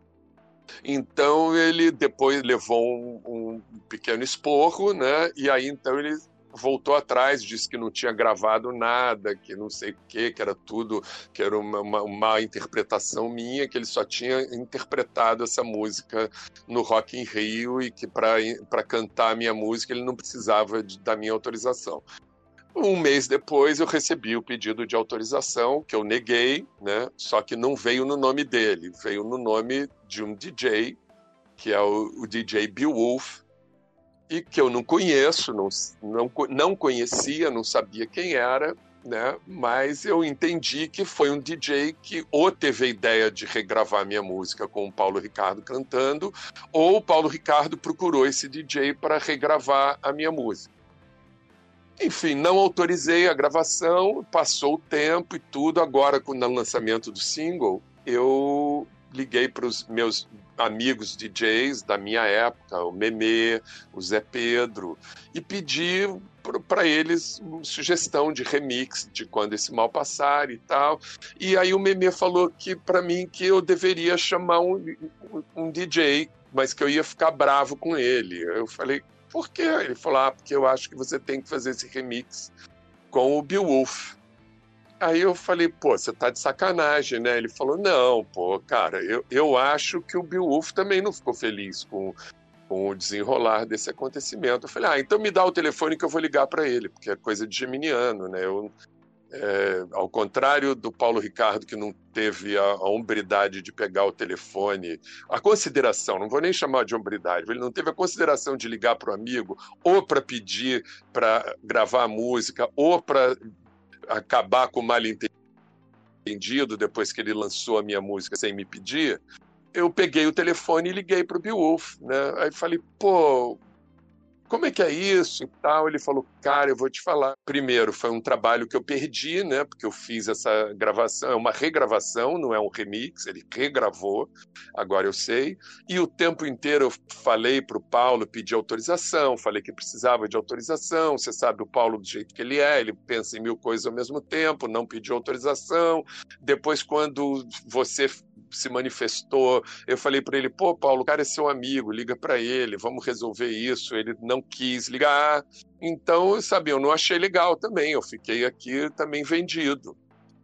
[SPEAKER 3] então ele depois levou um, um pequeno esporro, né? E aí então ele voltou atrás, disse que não tinha gravado nada, que não sei o quê, que era tudo, que era uma, uma, uma, interpretação minha, que ele só tinha interpretado essa música no Rock in Rio e que para cantar a minha música ele não precisava de, da minha autorização. Um mês depois eu recebi o pedido de autorização, que eu neguei, né? só que não veio no nome dele, veio no nome de um DJ, que é o, o DJ Bill Wolf, e que eu não conheço, não, não, não conhecia, não sabia quem era, né? Mas eu entendi que foi um DJ que ou teve a ideia de regravar minha música com o Paulo Ricardo cantando, ou o Paulo Ricardo procurou esse DJ para regravar a minha música. Enfim, não autorizei a gravação, passou o tempo e tudo. Agora, com o lançamento do single, eu liguei para os meus amigos DJs da minha época, o Meme, o Zé Pedro, e pedi para eles sugestão de remix de quando esse mal passar e tal. E aí o Meme falou que para mim que eu deveria chamar um, um DJ, mas que eu ia ficar bravo com ele. Eu falei, por quê? Ele falou, ah, porque eu acho que você tem que fazer esse remix com o Beowulf. Aí eu falei, pô, você tá de sacanagem, né? Ele falou, não, pô, cara, eu, eu acho que o Beowulf também não ficou feliz com, com o desenrolar desse acontecimento. Eu falei, ah, então me dá o telefone que eu vou ligar para ele, porque é coisa de geminiano, né? Eu, é, ao contrário do Paulo Ricardo, que não teve a, a, hombridade de pegar o telefone, a consideração, não vou nem chamar de hombridade, ele não teve a consideração de ligar para o amigo, ou para pedir para gravar a música, ou para acabar com o mal entendido depois que ele lançou a minha música sem me pedir. Eu peguei o telefone e liguei para o Beowulf, né? Aí falei, pô, como é que é isso e tal? Ele falou, cara, eu vou te falar. Primeiro, foi um trabalho que eu perdi, né? Porque eu fiz essa gravação, é uma regravação, não é um remix, ele regravou, agora eu sei. E o tempo inteiro eu falei para o Paulo, pedi autorização, falei que precisava de autorização. Você sabe o Paulo do jeito que ele é, ele pensa em mil coisas ao mesmo tempo, não pediu autorização. Depois, quando você se manifestou. Eu falei para ele: pô, Paulo, o cara é seu amigo, liga para ele, vamos resolver isso. Ele não quis ligar. Então, sabe, eu não achei legal também. Eu fiquei aqui também vendido.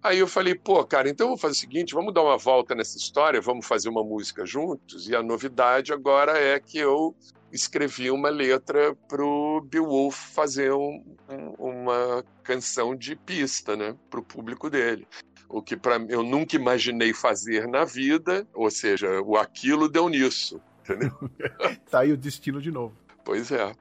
[SPEAKER 3] Aí eu falei, pô, cara, então vamos fazer o seguinte, vamos dar uma volta nessa história, vamos fazer uma música juntos. E a novidade agora é que eu escrevi uma letra pro Beowulf fazer um, uma canção de pista, né, pro público dele o que para eu nunca imaginei fazer na vida, ou seja, o aquilo deu nisso, entendeu?
[SPEAKER 1] tá aí o destino de novo.
[SPEAKER 3] Pois é.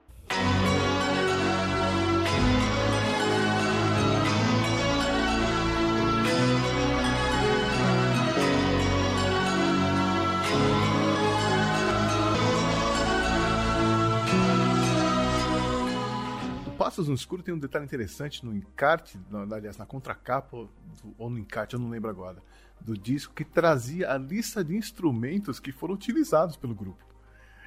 [SPEAKER 1] Passos no Escuro tem um detalhe interessante no encarte, aliás, na contracapa, ou no encarte, eu não lembro agora, do disco, que trazia a lista de instrumentos que foram utilizados pelo grupo.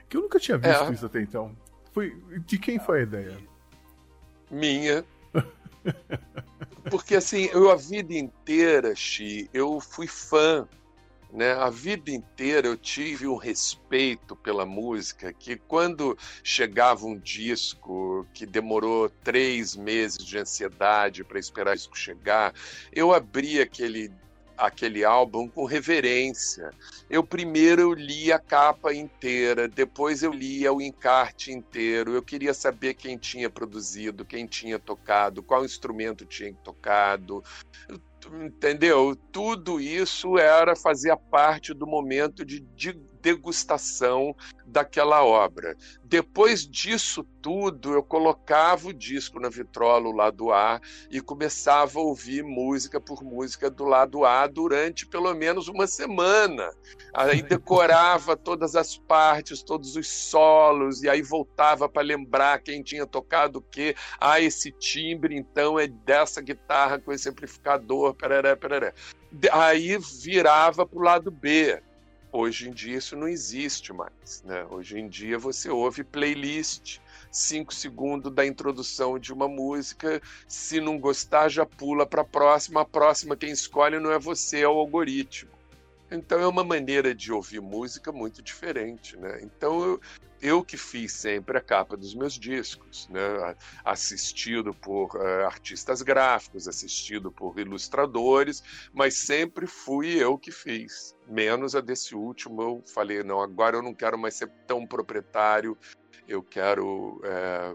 [SPEAKER 1] Que eu nunca tinha visto é. isso até então. Foi, de quem foi a ideia?
[SPEAKER 3] Minha. Porque assim, eu a vida inteira, Xi, eu fui fã né? A vida inteira eu tive um respeito pela música que quando chegava um disco que demorou três meses de ansiedade para esperar o disco chegar, eu abria aquele aquele álbum com reverência. Eu primeiro li a capa inteira, depois eu lia o encarte inteiro. Eu queria saber quem tinha produzido, quem tinha tocado, qual instrumento tinha tocado entendeu? Tudo isso era fazia parte do momento de, de degustação daquela obra. Depois disso tudo, eu colocava o disco na vitrola, o lado A, e começava a ouvir música por música do lado A durante pelo menos uma semana. Aí decorava todas as partes, todos os solos, e aí voltava para lembrar quem tinha tocado o quê. Ah, esse timbre então é dessa guitarra com esse amplificador, pereré, pereré. Aí virava para o lado B Hoje em dia isso não existe mais. Né? Hoje em dia você ouve playlist, cinco segundos da introdução de uma música, se não gostar já pula para a próxima, a próxima quem escolhe não é você, é o algoritmo. Então é uma maneira de ouvir música muito diferente, né? Então eu, eu que fiz sempre a capa dos meus discos, né? assistido por uh, artistas gráficos, assistido por ilustradores, mas sempre fui eu que fiz. Menos a desse último, eu falei, não, agora eu não quero mais ser tão proprietário, eu quero. É,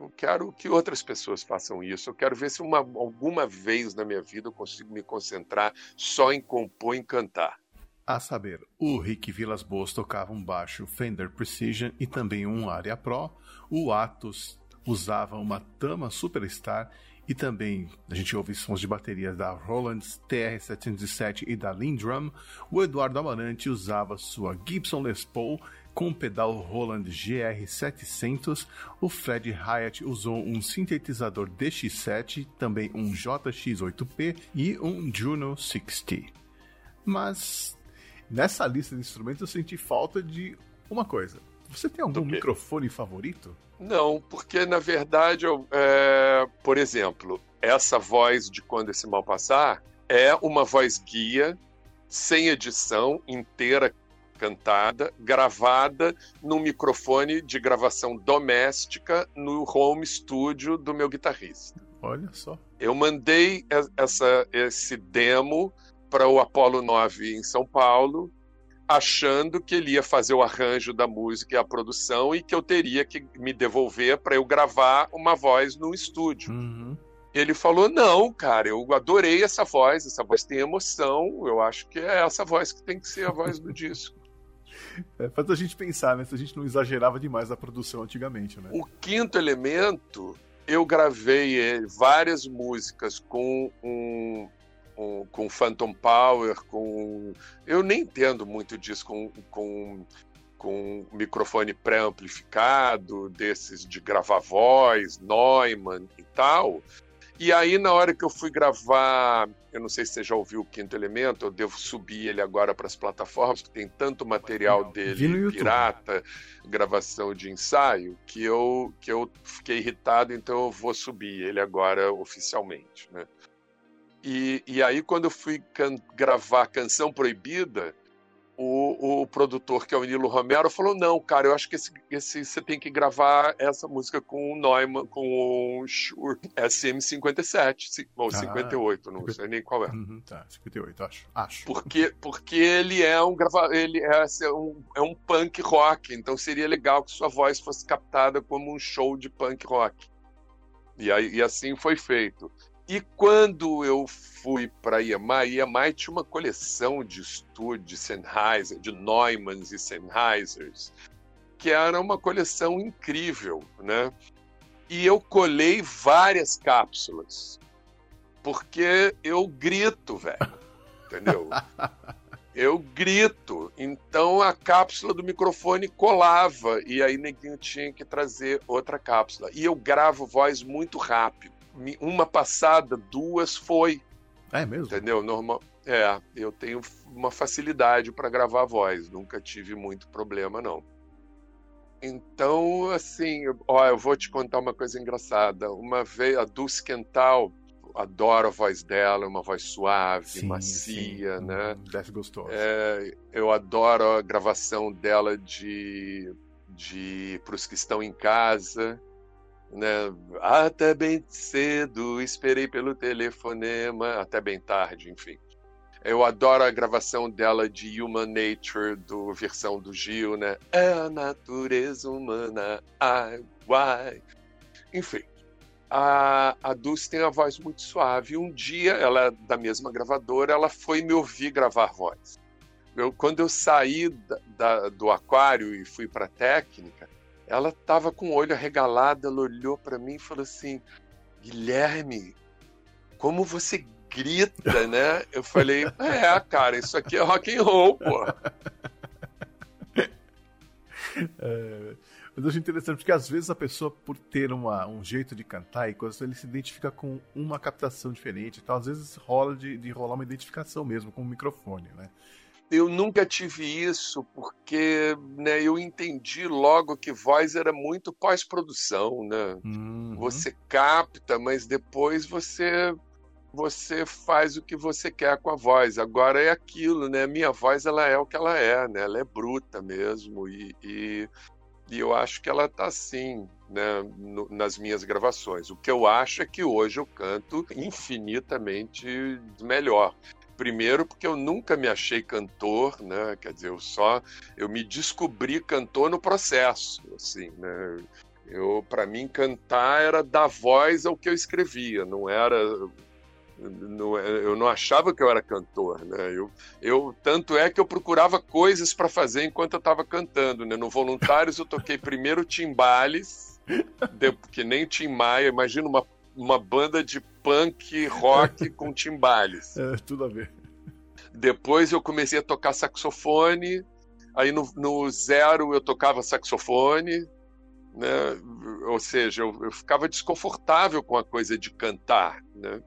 [SPEAKER 3] eu quero que outras pessoas façam isso. Eu quero ver se uma, alguma vez na minha vida eu consigo me concentrar só em compor e cantar.
[SPEAKER 1] A saber, o Rick Villas Boas tocava um baixo Fender Precision e também um Aria Pro, o Atos usava uma Tama Superstar e também a gente ouve sons de bateria da Roland TR-707 e da Lindrum. O Eduardo Amarante usava sua Gibson Les Paul Com o pedal Roland GR700, o Fred Hyatt usou um sintetizador DX7, também um JX8P e um Juno 60. Mas nessa lista de instrumentos eu senti falta de uma coisa. Você tem algum microfone favorito?
[SPEAKER 3] Não, porque na verdade, eu, é, por exemplo, essa voz de Quando Esse Mal Passar é uma voz guia, sem edição, inteira cantada, gravada num microfone de gravação doméstica no home studio do meu guitarrista.
[SPEAKER 1] Olha só.
[SPEAKER 3] Eu mandei essa, esse demo para o Apollo 9 em São Paulo, achando que ele ia fazer o arranjo da música e a produção e que eu teria que me devolver para eu gravar uma voz no estúdio.
[SPEAKER 1] Uhum.
[SPEAKER 3] Ele falou: Não, cara, eu adorei essa voz, essa voz tem emoção, eu acho que é essa voz que tem que ser a voz do disco.
[SPEAKER 1] É, faz a gente pensar, né? Se a gente não exagerava demais a produção antigamente, né?
[SPEAKER 3] O quinto elemento, eu gravei várias músicas com um, um, com Phantom Power, com. Eu nem entendo muito disso, com, com, com microfone pré-amplificado, desses de gravar voz, Neumann e tal. E aí, na hora que eu fui gravar, eu não sei se você já ouviu o Quinto Elemento, eu devo subir ele agora para as plataformas, porque tem tanto material dele, pirata, gravação de ensaio, que eu, que eu fiquei irritado, então eu vou subir ele agora oficialmente. Né? E, e aí, quando eu fui can gravar Canção Proibida, o, o, produtor, que é o Nilo Romero, falou: Não, cara, eu acho que esse, esse, você tem que gravar essa música com o Neumann, com o Shure SM57, ou ah, 58, não sei nem qual é.
[SPEAKER 1] Uhum, tá, 58, acho. acho.
[SPEAKER 3] Porque, porque ele é um grava, ele é, é, um, é um punk rock, então seria legal que sua voz fosse captada como um show de punk rock. E, aí, e assim foi feito. E quando eu fui para EMI, EMI tinha uma coleção de estúdios de Sennheiser, de Neumanns e Sennheisers, que era uma coleção incrível, né? E eu colei várias cápsulas, porque eu grito, velho, entendeu? Eu grito, então a cápsula do microfone colava e aí neguinho tinha que trazer outra cápsula. E eu gravo voz muito rápido uma passada, duas foi.
[SPEAKER 1] É mesmo?
[SPEAKER 3] Entendeu? Normal. É, eu tenho uma facilidade para gravar voz, nunca tive muito problema, não. Então, assim, ó, eu vou te contar uma coisa engraçada. Uma vez, a Dulce Quental, adoro a voz dela, uma voz suave, sim, macia, sim. né?
[SPEAKER 1] Hum, deve gostoso.
[SPEAKER 3] É, eu adoro a gravação dela de, de Para os que estão em casa né? Até bem cedo, esperei pelo telefonema, até bem tarde, enfim. Eu adoro a gravação dela de Human Nature, do versão do Gil, né? É a natureza humana, ai, why. Enfim, a, a Dulce tem a voz muito suave. Um dia, ela é da mesma gravadora, ela foi me ouvir gravar voz. Eu, quando eu saí da, da, do aquário e fui para técnica, ela estava com o olho arregalado, ela olhou para mim e falou assim: Guilherme, como você grita, né? Eu falei: É, cara, isso aqui é rock and roll, pô.
[SPEAKER 1] É, mas eu acho interessante porque às vezes a pessoa, por ter uma, um jeito de cantar e coisas, ele se identifica com uma captação diferente. Então, às vezes rola de, de rolar uma identificação mesmo com o microfone, né?
[SPEAKER 3] Eu nunca tive isso porque né, eu entendi logo que voz era muito pós-produção, né?
[SPEAKER 1] Uhum.
[SPEAKER 3] Você capta, mas depois você você faz o que você quer com a voz. Agora é aquilo, né? Minha voz ela é o que ela é, né? Ela é bruta mesmo e, e, e eu acho que ela tá assim, né? No, nas minhas gravações. O que eu acho é que hoje eu canto infinitamente melhor. Primeiro, porque eu nunca me achei cantor, né? Quer dizer, eu só eu me descobri cantor no processo, assim, né? Eu, para mim, cantar era dar voz ao que eu escrevia, não era não, eu não achava que eu era cantor, né? Eu, eu tanto é que eu procurava coisas para fazer enquanto eu estava cantando, né? No Voluntários eu toquei primeiro timbales, de, que nem Tim Maia, imagina uma uma banda de punk rock com timbales.
[SPEAKER 1] É, tudo a ver.
[SPEAKER 3] Depois eu comecei a tocar saxofone, Aí no, no zero eu tocava saxofone, né? Ou seja, eu, eu, ficava desconfortável com a coisa de cantar, né?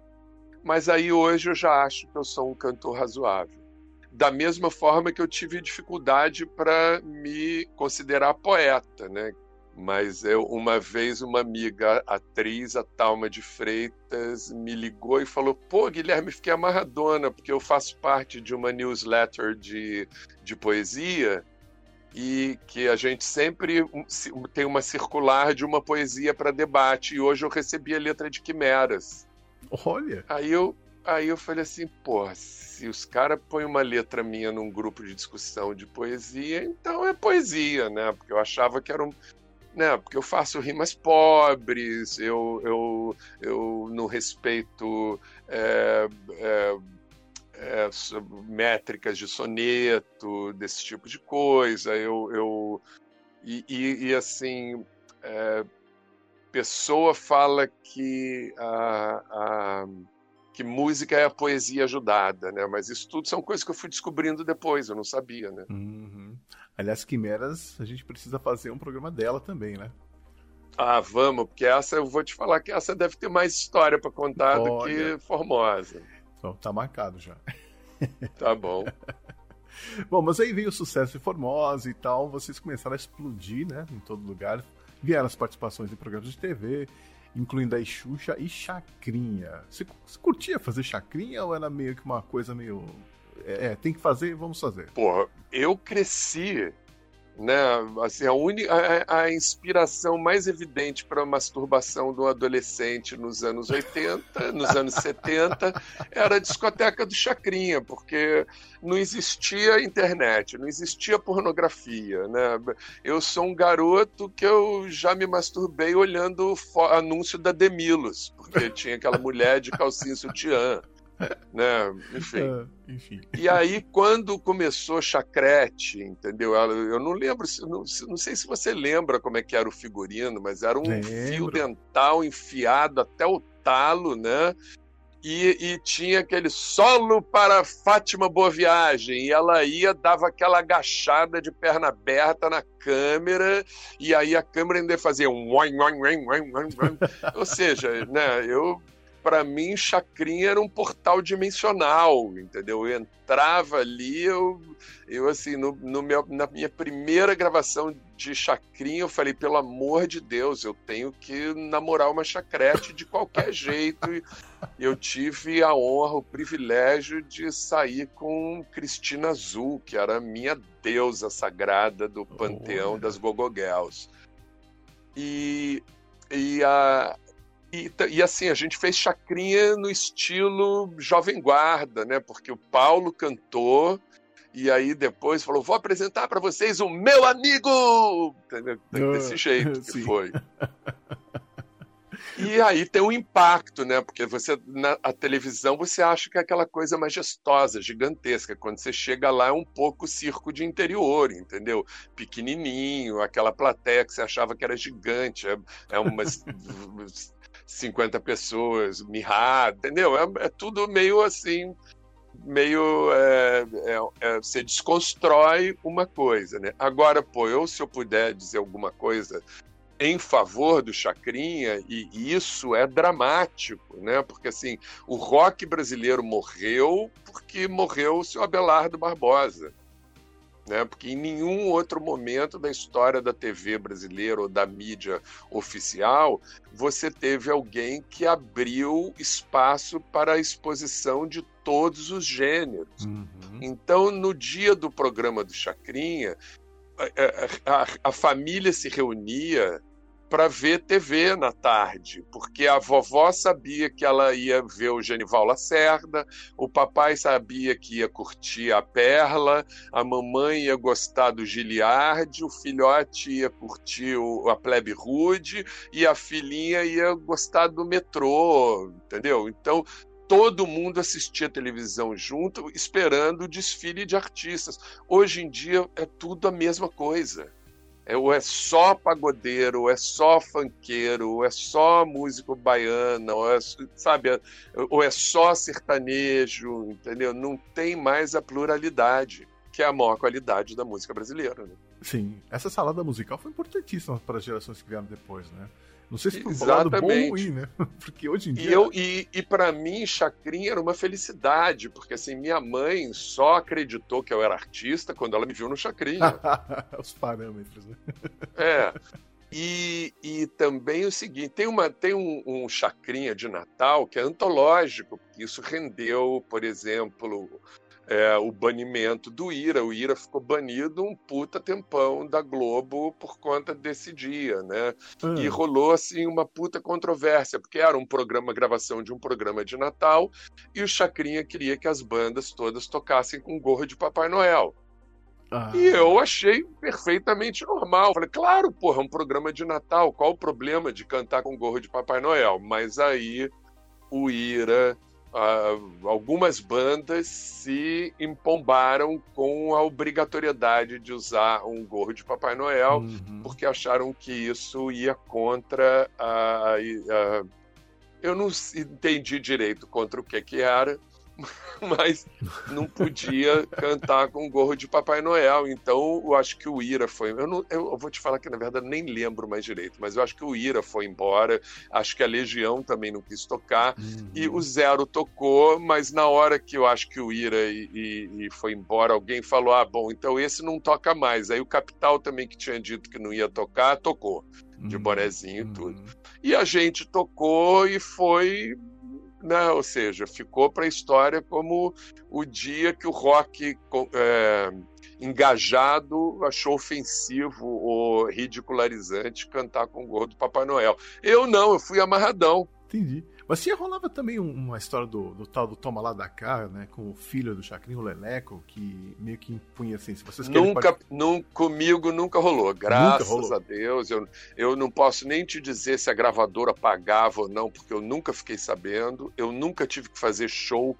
[SPEAKER 3] Mas aí hoje eu já acho que eu sou um cantor razoável. Da mesma forma que eu tive dificuldade para me considerar poeta, né? Mas eu, uma vez uma amiga atriz, a Talma de Freitas, me ligou e falou: Pô, Guilherme, fiquei amarradona, porque eu faço parte de uma newsletter de, de poesia e que a gente sempre tem uma circular de uma poesia para debate. E hoje eu recebi a letra de Quimeras.
[SPEAKER 1] Olha!
[SPEAKER 3] Aí eu, aí eu falei assim: pô, se os caras põem uma letra minha num grupo de discussão de poesia, então é poesia, né? Porque eu achava que era um né? Porque eu faço rimas pobres, eu, eu, eu não respeito é, é, é, métricas de soneto, desse tipo de coisa. Eu, eu e, e, e assim, é, pessoa fala que a, a que música é a poesia ajudada, né? Mas isso tudo são coisas que eu fui descobrindo depois, eu não sabia, né?
[SPEAKER 1] Uhum. Aliás, Quimeras, a gente precisa fazer um programa dela também, né?
[SPEAKER 3] Ah, vamos, porque essa eu vou te falar que essa deve ter mais história para contar Olha. do que Formosa.
[SPEAKER 1] Então, tá marcado já.
[SPEAKER 3] Tá bom.
[SPEAKER 1] bom, mas aí veio o sucesso de Formosa e tal, vocês começaram a explodir, né, em todo lugar. Vieram as participações em programas de TV, incluindo a Xuxa e Chacrinha. Você, você curtia fazer Chacrinha ou era meio que uma coisa meio é, é, tem que fazer, vamos fazer.
[SPEAKER 3] Porra, eu cresci né? Assim, a, uni, a, a inspiração mais evidente para a masturbação do adolescente nos anos 80, nos anos 70, era a discoteca do Chacrinha, porque não existia internet, não existia pornografia, né? Eu sou um garoto que eu já me masturbei olhando o anúncio da Demilos, porque tinha aquela mulher de calcinha sutiã né? Enfim. É, enfim. E aí, quando começou Chacrete, entendeu? Eu não lembro, não, não sei se você lembra como é que era o figurino, mas era um Lembro. fio dental enfiado até o talo, né? E, e, tinha aquele solo para Fátima Boa Viagem. E ela ia, dava aquela agachada de perna aberta na câmera, e aí a câmera ainda fazia um. Ou seja, né, eu para mim, Chacrinha era um portal dimensional, entendeu? Eu entrava ali, eu, eu assim, no, no meu, na minha primeira gravação de Chacrinha, eu falei, pelo amor de Deus, eu tenho que namorar uma chacrete de qualquer jeito. E eu tive a honra, o privilégio de sair com Cristina Azul, que era a minha deusa sagrada do panteão oh. das Gogogels. E, e a, e, e, assim, a gente fez chacrinha no estilo Jovem Guarda, né? Porque o Paulo cantou e aí depois falou: vou apresentar para vocês o meu amigo! Desse jeito que Sim. foi. E aí tem um impacto, né? Porque você na a televisão você acha que é aquela coisa majestosa, gigantesca. Quando você chega lá é um pouco circo de interior, entendeu? Pequenininho, aquela plateia que você achava que era gigante, é, é umas 50 pessoas, mirrar, entendeu? É, é, tudo meio assim, meio. É, é, é, você desconstrói uma coisa, né? Agora, pô, eu, se eu puder dizer alguma coisa em favor do Chacrinha, e isso é dramático, né? Porque assim, o rock brasileiro morreu porque morreu o seu Abelardo Barbosa né? Porque em nenhum outro momento da história da TV brasileira ou da mídia oficial você teve alguém que abriu espaço para a exposição de todos os gêneros. Uhum. Então, no dia do programa do Chacrinha, a, a, a família se reunia para ver TV na tarde, porque a vovó sabia que ela ia ver o Genival Lacerda, o papai sabia que ia curtir a Perla, a mamãe ia gostar do Giliardi, o filhote ia curtir o, a Plebe Rude e a filhinha ia gostar do metrô, entendeu? Então todo mundo assistia televisão junto, esperando o desfile de artistas. Hoje em dia é tudo a mesma coisa. É, ou é só pagodeiro, ou é só funkeiro, ou é só músico baiano, ou é, sabe, ou é só sertanejo, entendeu? Não tem mais a pluralidade. que é a maior qualidade da música brasileira. Né?
[SPEAKER 1] Sim, essa salada musical foi importantíssima para as gerações que vieram depois, né? Não sei se por lado bom ou ruim, né? Porque hoje em dia.
[SPEAKER 3] E, eu, e, e para mim, Chacrinha era uma felicidade, porque assim, minha mãe só acreditou que eu era artista quando ela me viu no Chacrinha.
[SPEAKER 1] Os parâmetros, né?
[SPEAKER 3] É. E, e também o seguinte: tem, uma, tem um, um chacrinha de Natal que é antológico, porque isso rendeu, por exemplo, é, o banimento do Ira. O Ira ficou banido um puta tempão da Globo por conta desse dia, né? Hum. E rolou assim uma puta controvérsia, porque era um programa, gravação de um programa de Natal, e o Chacrinha queria que as bandas todas tocassem com gorro de Papai Noel. Ah. E eu achei perfeitamente normal. Falei, claro, porra, é um programa de Natal, qual o problema de cantar com gorro de Papai Noel? Mas aí o Ira uh, algumas bandas se empombaram com a obrigatoriedade de usar um gorro de Papai Noel, uhum. porque acharam que isso ia contra a, a, a. Eu não entendi direito contra o que, que era, mas não podia cantar com gorro de Papai Noel. Então, eu acho que o Ira foi. Eu, não, eu vou te falar que, na verdade, nem lembro mais direito, mas eu acho que o Ira foi embora. Acho que a Legião também não quis tocar. Uhum. E o Zero tocou, mas na hora que eu acho que o Ira e, e, e foi embora, alguém falou: ah, bom, então esse não toca mais. Aí o Capital também, que tinha dito que não ia tocar, tocou. De uhum. bonezinho e tudo. Uhum. E a gente tocou e foi né? ou seja, ficou para a história como o dia que o rock é, engajado achou ofensivo ou ridicularizante cantar com o gorro do Papai Noel. Eu não, eu fui amarradão.
[SPEAKER 1] Entendi. Mas se rolava também uma história do, do, tal do Toma lá da cá, né? Com o filho do Chacrinho, o Leleco, que meio que impunha assim, se vocês
[SPEAKER 3] querem... Nunca, num, comigo nunca rolou, graças nunca rolou. a Deus. Eu, eu não posso nem te dizer se a gravadora pagava ou não, porque eu nunca fiquei sabendo. Eu nunca tive que fazer show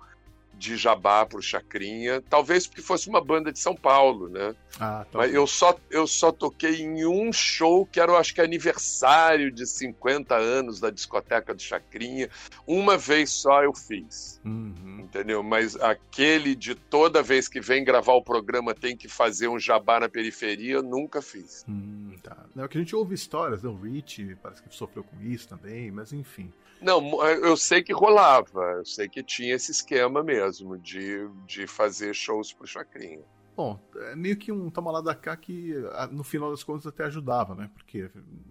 [SPEAKER 3] de jabá pro Chacrinha, talvez porque fosse uma banda de São Paulo, né? Ah, tá Mas eu só, eu só toquei em um show que era, eu acho que aniversário de 50 anos da discoteca do Chacrinha. Uma vez só eu fiz, uhum. entendeu? Mas aquele de toda vez que vem gravar o programa tem que fazer um jabá na periferia, nunca fiz.
[SPEAKER 1] Hum, tá. É que a gente ouve histórias, né? O Rich parece que sofreu com isso também, mas enfim.
[SPEAKER 3] Não, eu sei que rolava, eu sei que tinha esse esquema mesmo de, de fazer shows pro Chacrinha.
[SPEAKER 1] Bom, é meio que um toma lá da cá que no final das contas até ajudava, né? Porque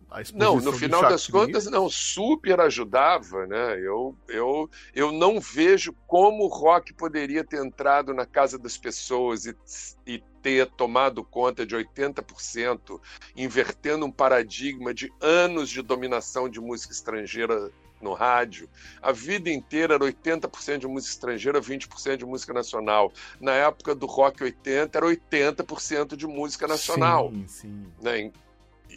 [SPEAKER 1] a
[SPEAKER 3] exposição Não, no final das contas não, super ajudava, né? Eu, eu, eu não vejo como o rock poderia ter entrado na casa das pessoas e, e ter tomado conta de 80%, invertendo um paradigma de anos de dominação de música estrangeira no rádio, a vida inteira era 80% de música estrangeira, 20% de música nacional. Na época do rock 80, era 80% de música nacional. Sim, sim. Né?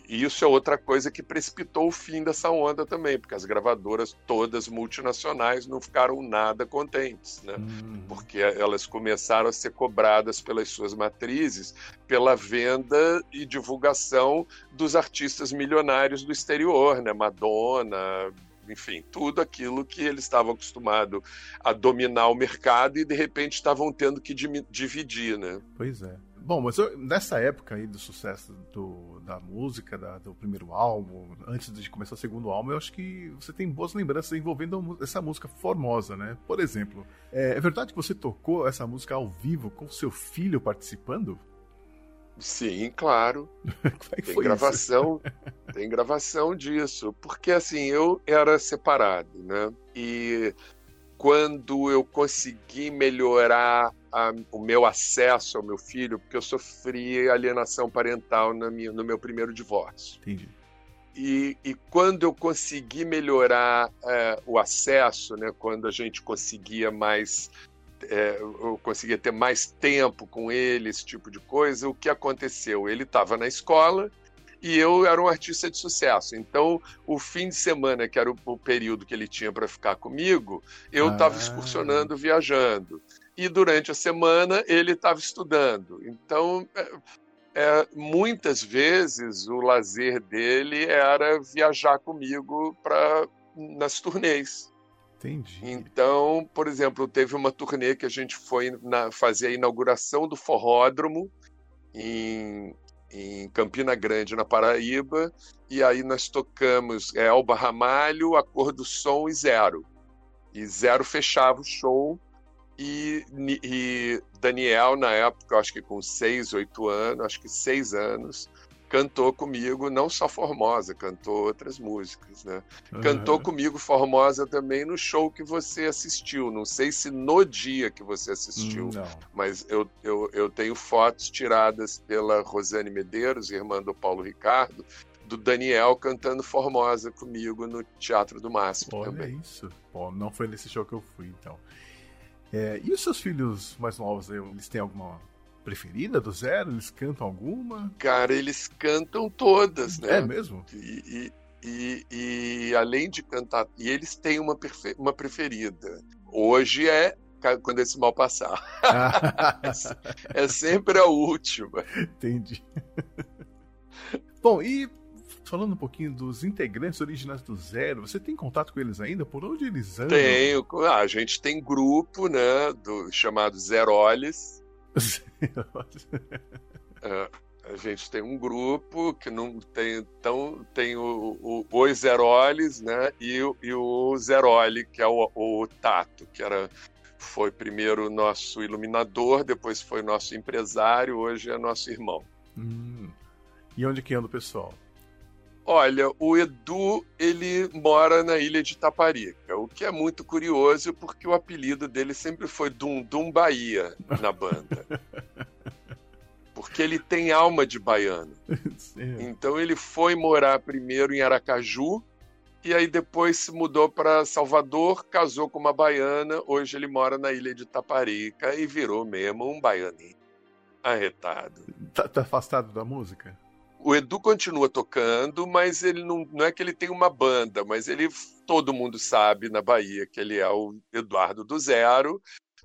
[SPEAKER 3] E isso é outra coisa que precipitou o fim dessa onda também, porque as gravadoras todas multinacionais não ficaram nada contentes, né? Uhum. Porque elas começaram a ser cobradas pelas suas matrizes pela venda e divulgação dos artistas milionários do exterior, né? Madonna, enfim, tudo aquilo que eles estavam acostumados a dominar o mercado e de repente estavam tendo que dividir, né?
[SPEAKER 1] Pois é. Bom, mas eu, nessa época aí do sucesso do, da música, da, do primeiro álbum, antes de começar o segundo álbum, eu acho que você tem boas lembranças envolvendo essa música formosa, né? Por exemplo, é, é verdade que você tocou essa música ao vivo com seu filho participando?
[SPEAKER 3] Sim, claro. É tem gravação, tem gravação disso, porque assim eu era separado, né? E quando eu consegui melhorar a, o meu acesso ao meu filho, porque eu sofri alienação parental minha, no meu primeiro divórcio.
[SPEAKER 1] Entendi.
[SPEAKER 3] E, e, quando eu consegui melhorar é, o acesso, né, quando a gente conseguia mais é, eu conseguia ter mais tempo com ele, esse tipo de coisa. O que aconteceu? Ele estava na escola e eu era um artista de sucesso. Então, o fim de semana, que era o, o período que ele tinha para ficar comigo, eu estava ah. excursionando, viajando. E durante a semana ele estava estudando. Então, é, é, muitas vezes o lazer dele era viajar comigo para nas turnês.
[SPEAKER 1] Entendi.
[SPEAKER 3] Então, por exemplo, teve uma turnê que a gente foi na, fazer a inauguração do Forródromo em, em Campina Grande, na Paraíba, e aí nós tocamos é, Ramalho, A Cor do Som e Zero. E Zero fechava o show, e, e Daniel, na época, acho que com seis, oito anos, acho que seis anos, cantou comigo, não só Formosa, cantou outras músicas, né? Uhum. Cantou comigo Formosa também no show que você assistiu. Não sei se no dia que você assistiu,
[SPEAKER 1] não.
[SPEAKER 3] mas eu, eu, eu tenho fotos tiradas pela Rosane Medeiros, irmã do Paulo Ricardo, do Daniel cantando Formosa comigo no Teatro do Máximo
[SPEAKER 1] Olha
[SPEAKER 3] também.
[SPEAKER 1] isso. Bom, não foi nesse show que eu fui, então. É, e os seus filhos mais novos, eles têm alguma preferida do Zero? Eles cantam alguma?
[SPEAKER 3] Cara, eles cantam todas, né?
[SPEAKER 1] É mesmo?
[SPEAKER 3] E, e, e, e além de cantar, e eles têm uma, uma preferida. Hoje é quando esse mal passar. é sempre a última.
[SPEAKER 1] Entendi. Bom, e falando um pouquinho dos integrantes originais do Zero, você tem contato com eles ainda? Por onde eles andam?
[SPEAKER 3] Tenho. Ah, a gente tem grupo, né, do, chamado Zeroles. é, a gente tem um grupo que não tem então tem o, o, os Zeroles, né, e, e o Zeroli, que é o, o Tato, que era foi primeiro nosso iluminador, depois foi nosso empresário, hoje é nosso irmão.
[SPEAKER 1] Hum. E onde que anda o pessoal?
[SPEAKER 3] Olha, o Edu, ele mora na ilha de Taparica, o que é muito curioso porque o apelido dele sempre foi Dum Dum Bahia na banda. Porque ele tem alma de baiano. Então ele foi morar primeiro em Aracaju e aí depois se mudou para Salvador, casou com uma baiana, hoje ele mora na ilha de Taparica e virou mesmo um baianinho arretado.
[SPEAKER 1] Tá, tá afastado da música?
[SPEAKER 3] O Edu continua tocando, mas ele não, não é que ele tem uma banda, mas ele todo mundo sabe na Bahia que ele é o Eduardo do Zero.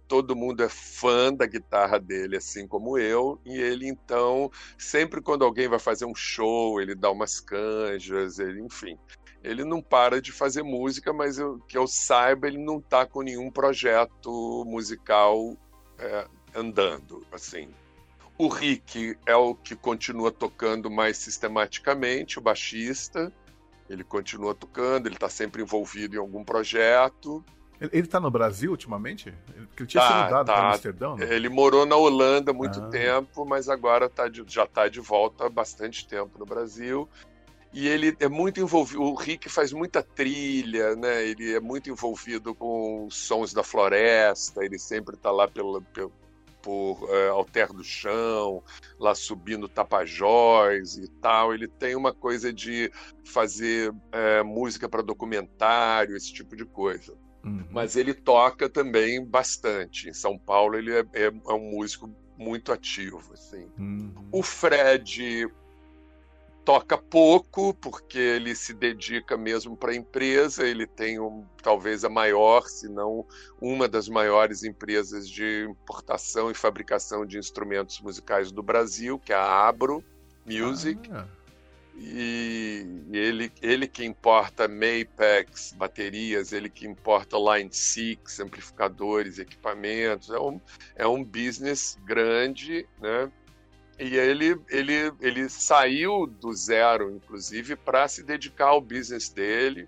[SPEAKER 3] Todo mundo é fã da guitarra dele, assim como eu, e ele então, sempre quando alguém vai fazer um show, ele dá umas canjas, ele, enfim. Ele não para de fazer música, mas eu, que eu saiba, ele não está com nenhum projeto musical é, andando, assim. O Rick é o que continua tocando mais sistematicamente, o baixista. Ele continua tocando, ele está sempre envolvido em algum projeto.
[SPEAKER 1] Ele está no Brasil ultimamente? Porque ele tinha tá, sido mudado tá. para Amsterdão, né?
[SPEAKER 3] Ele morou na Holanda há muito ah. tempo, mas agora tá de, já está de volta há bastante tempo no Brasil. E ele é muito envolvido. O Rick faz muita trilha, né? Ele é muito envolvido com sons da floresta. Ele sempre está lá pelo, pelo, por é, Alter do Chão, lá subindo Tapajós e tal. Ele tem uma coisa de fazer é, música para documentário, esse tipo de coisa. Uhum. Mas ele toca também bastante. Em São Paulo, ele é, é, é um músico muito ativo. Assim. Uhum. O Fred toca pouco, porque ele se dedica mesmo para a empresa, ele tem um, talvez a maior, se não uma das maiores empresas de importação e fabricação de instrumentos musicais do Brasil, que é a Abro Music. Ah. E ele, ele que importa Mapex, baterias, ele que importa Line 6, amplificadores, equipamentos. É um, é um business grande, né? E ele, ele, ele saiu do zero, inclusive, para se dedicar ao business dele.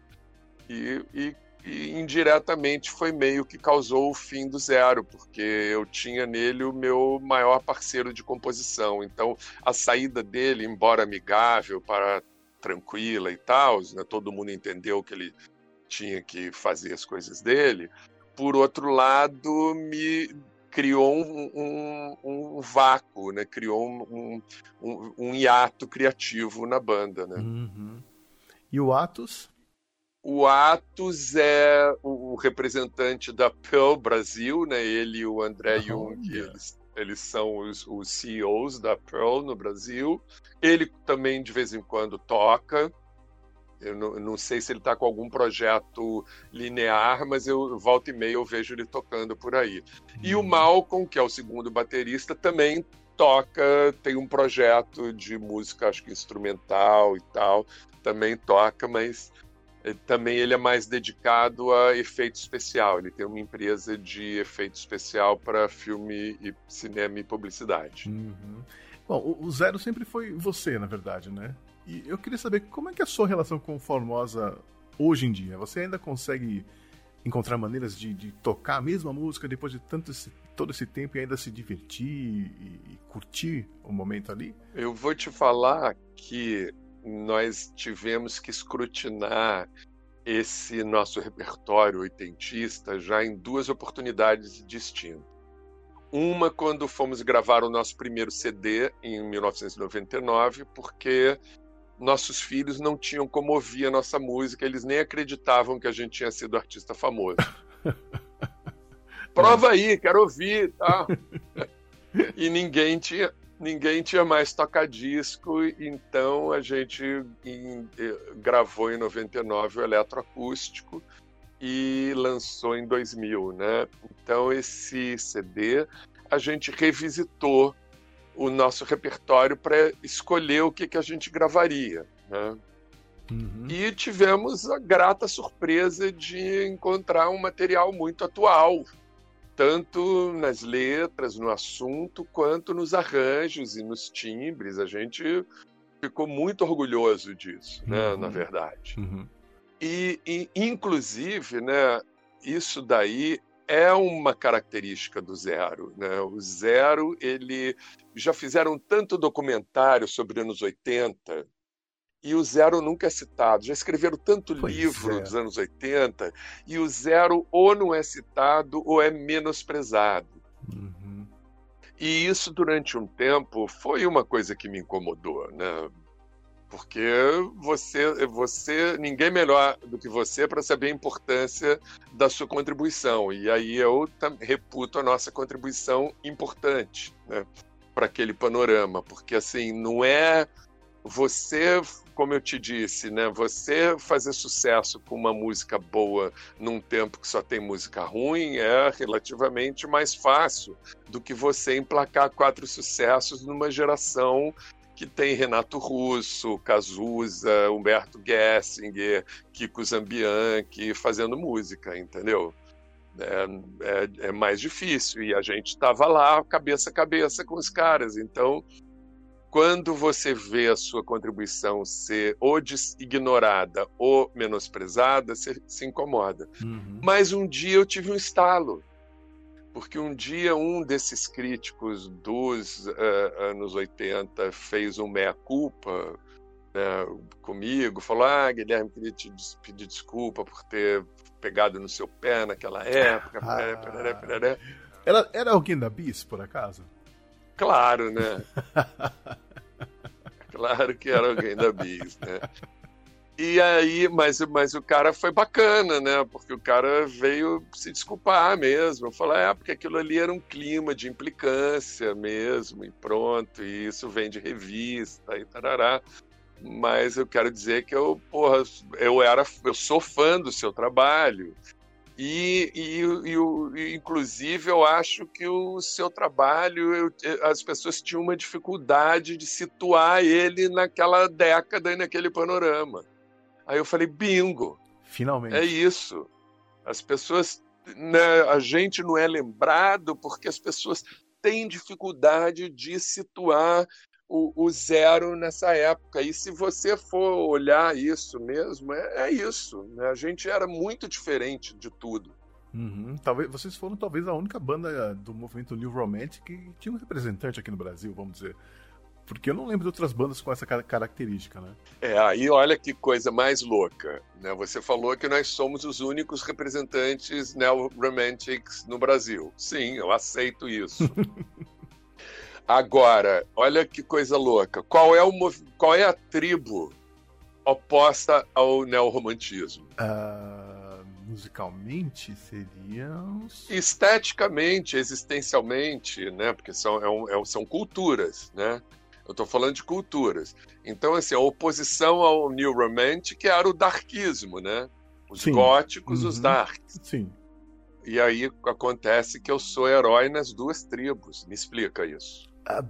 [SPEAKER 3] E, e, e, indiretamente foi meio que causou o fim do zero, porque eu tinha nele o meu maior parceiro de composição. Então, a saída dele, embora amigável, para tranquila e tal, né, todo mundo entendeu que ele tinha que fazer as coisas dele. Por outro lado, me criou um, um, um, vácuo, né? Criou um, um, um, hiato criativo na banda, né?
[SPEAKER 1] Uhum. E o Atos?
[SPEAKER 3] O Atos é o representante da Pearl Brasil, né? Ele e o André oh, Jung, yeah. eles, eles são os, os CEOs da Pearl no Brasil. Ele também de vez em quando toca. Eu não, não, sei se ele está com algum projeto linear, mas eu volta e meia eu vejo ele tocando por aí. E o uhum. Malcolm, que é o segundo baterista, também toca, tem um projeto de música, acho que instrumental e tal, também toca, mas também ele é mais dedicado a efeito especial. Ele tem uma empresa de efeito especial para filme e cinema e publicidade.
[SPEAKER 1] Uhum. Bom, o Zero sempre foi você, na verdade, né? E eu queria saber como é que é a sua relação com Formosa hoje em dia. Você ainda consegue encontrar maneiras de, de tocar a mesma música depois de tanto esse, todo esse tempo e ainda se divertir e, e curtir o momento ali?
[SPEAKER 3] Eu vou te falar que nós tivemos que escrutinar esse nosso repertório oitentista já em duas oportunidades distintas. Uma quando fomos gravar o nosso primeiro CD em 1999, porque nossos filhos não tinham como ouvir a nossa música, eles nem acreditavam que a gente tinha sido artista famoso. Prova aí, quero ouvir, tá? e ninguém tinha, ninguém tinha mais toca-disco, então a gente em, eh, gravou em 99 o eletroacústico e lançou em 2000, né? Então esse CD a gente revisitou o nosso repertório para escolher o que, que a gente gravaria, né? Uhum. E tivemos a grata surpresa de encontrar um material muito atual, tanto nas letras, no assunto, quanto nos arranjos e nos timbres. A gente ficou muito orgulhoso disso, né, uhum. na verdade. Uhum. E, e, inclusive, né, isso daí é uma característica do Zero. Né? O Zero, ele já fizeram tanto documentário sobre anos 80 e o Zero nunca é citado. Já escreveram tanto pois livro é. dos anos 80 e o Zero ou não é citado ou é menosprezado. Uhum. E isso, durante um tempo, foi uma coisa que me incomodou, né? Porque você, você, ninguém melhor do que você para saber a importância da sua contribuição. E aí eu reputo a nossa contribuição importante, né? Para aquele panorama, porque assim não é você como eu te disse, né, você fazer sucesso com uma música boa num tempo que só tem música ruim é relativamente mais fácil do que você emplacar quatro sucessos numa geração que tem Renato Russo, Cazuza, Humberto Gessinger, Kiko Zambianchi fazendo música, entendeu? É, é, é mais difícil e a gente estava lá cabeça a cabeça com os caras, então quando você vê a sua contribuição ser ou ignorada ou menosprezada, você se incomoda. Uhum. Mas um dia eu tive um estalo, porque um dia um desses críticos dos uh, anos 80 fez um meia-culpa né, comigo, falou: Ah, Guilherme, queria te pedir desculpa por ter pegado no seu pé naquela época. Ah.
[SPEAKER 1] Era, era alguém da Bis, por acaso?
[SPEAKER 3] Claro, né? claro que era alguém da Bis, né? E aí, mas, mas o cara foi bacana, né? Porque o cara veio se desculpar mesmo. Falar, é, porque aquilo ali era um clima de implicância mesmo, e pronto, e isso vem de revista e tarará. Mas eu quero dizer que eu, porra, eu era, eu sou fã do seu trabalho. E, e, e, e, inclusive, eu acho que o seu trabalho, eu, as pessoas tinham uma dificuldade de situar ele naquela década e naquele panorama. Aí eu falei, bingo!
[SPEAKER 1] Finalmente.
[SPEAKER 3] É isso. As pessoas. Né, a gente não é lembrado porque as pessoas têm dificuldade de situar o, o, zero nessa época. E se você for olhar isso mesmo, é, é isso. Né? A gente era muito diferente de tudo.
[SPEAKER 1] Uhum. Talvez, vocês foram talvez a única banda do movimento New Romantic que tinha um representante aqui no Brasil, vamos dizer. Porque eu não lembro de outras bandas com essa característica, né?
[SPEAKER 3] É, aí olha que coisa mais louca. Né? Você falou que nós somos os únicos representantes neo-romantics no Brasil. Sim, eu aceito isso. Agora, olha que coisa louca. Qual é, o, qual é a tribo oposta ao neorromantismo?
[SPEAKER 1] Uh, musicalmente seriam.
[SPEAKER 3] Esteticamente, existencialmente, né? Porque são, é um, é, são culturas, né? Eu estou falando de culturas. Então, assim, a oposição ao New Romantic era o darkismo, né? Os Sim. góticos, uhum. os darks.
[SPEAKER 1] Sim.
[SPEAKER 3] E aí acontece que eu sou herói nas duas tribos. Me explica isso.
[SPEAKER 1] Ah,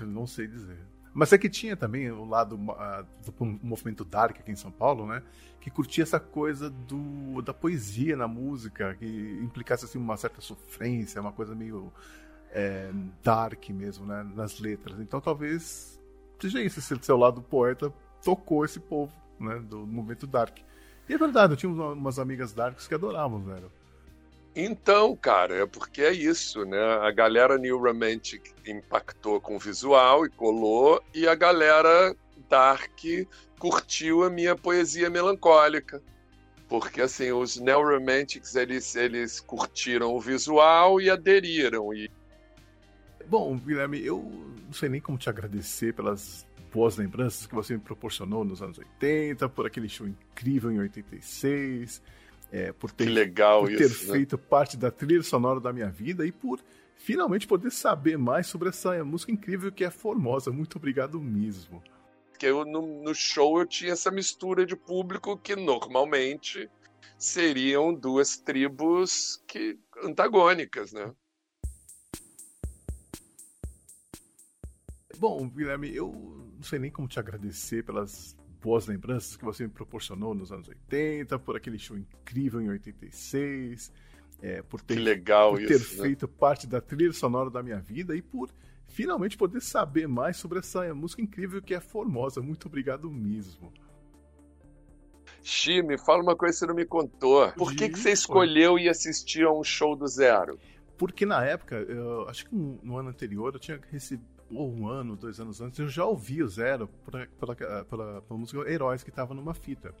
[SPEAKER 1] não sei dizer. Mas é que tinha também o lado uh, do movimento dark aqui em São Paulo, né? Que curtia essa coisa do, da poesia na música, que implicasse assim, uma certa sofrência, uma coisa meio é, dark mesmo, né? Nas letras. Então talvez seja isso, esse seu lado poeta tocou esse povo, né? Do movimento dark. E é verdade, eu tinha umas amigas darks que adoravam, velho.
[SPEAKER 3] Então, cara, é porque é isso, né? A galera New Romantic impactou com o visual e colou, e a galera Dark curtiu a minha poesia melancólica. Porque, assim, os Neo Romantics, eles, eles curtiram o visual e aderiram. E...
[SPEAKER 1] Bom, Guilherme, eu não sei nem como te agradecer pelas boas lembranças que você me proporcionou nos anos 80, por aquele show incrível em 86, é, por ter,
[SPEAKER 3] legal
[SPEAKER 1] por
[SPEAKER 3] isso,
[SPEAKER 1] ter
[SPEAKER 3] né?
[SPEAKER 1] feito parte da trilha sonora da minha vida e por finalmente poder saber mais sobre essa música incrível que é Formosa. Muito obrigado mesmo.
[SPEAKER 3] Porque eu, no, no show eu tinha essa mistura de público que normalmente seriam duas tribos que antagônicas, né?
[SPEAKER 1] Bom, Guilherme, eu não sei nem como te agradecer pelas boas lembranças que você me proporcionou nos anos 80, por aquele show incrível em 86, é, por ter,
[SPEAKER 3] que legal
[SPEAKER 1] por
[SPEAKER 3] isso,
[SPEAKER 1] ter
[SPEAKER 3] né?
[SPEAKER 1] feito parte da trilha sonora da minha vida e por finalmente poder saber mais sobre essa música incrível que é Formosa. Muito obrigado mesmo.
[SPEAKER 3] Xi, me fala uma coisa que você não me contou. Por que, que você escolheu ir assistir a um show do Zero?
[SPEAKER 1] Porque na época, eu, acho que no ano anterior, eu tinha recebido, ou um ano, dois anos antes, eu já ouvi o Zero pela, música Heróis, que estava numa fita.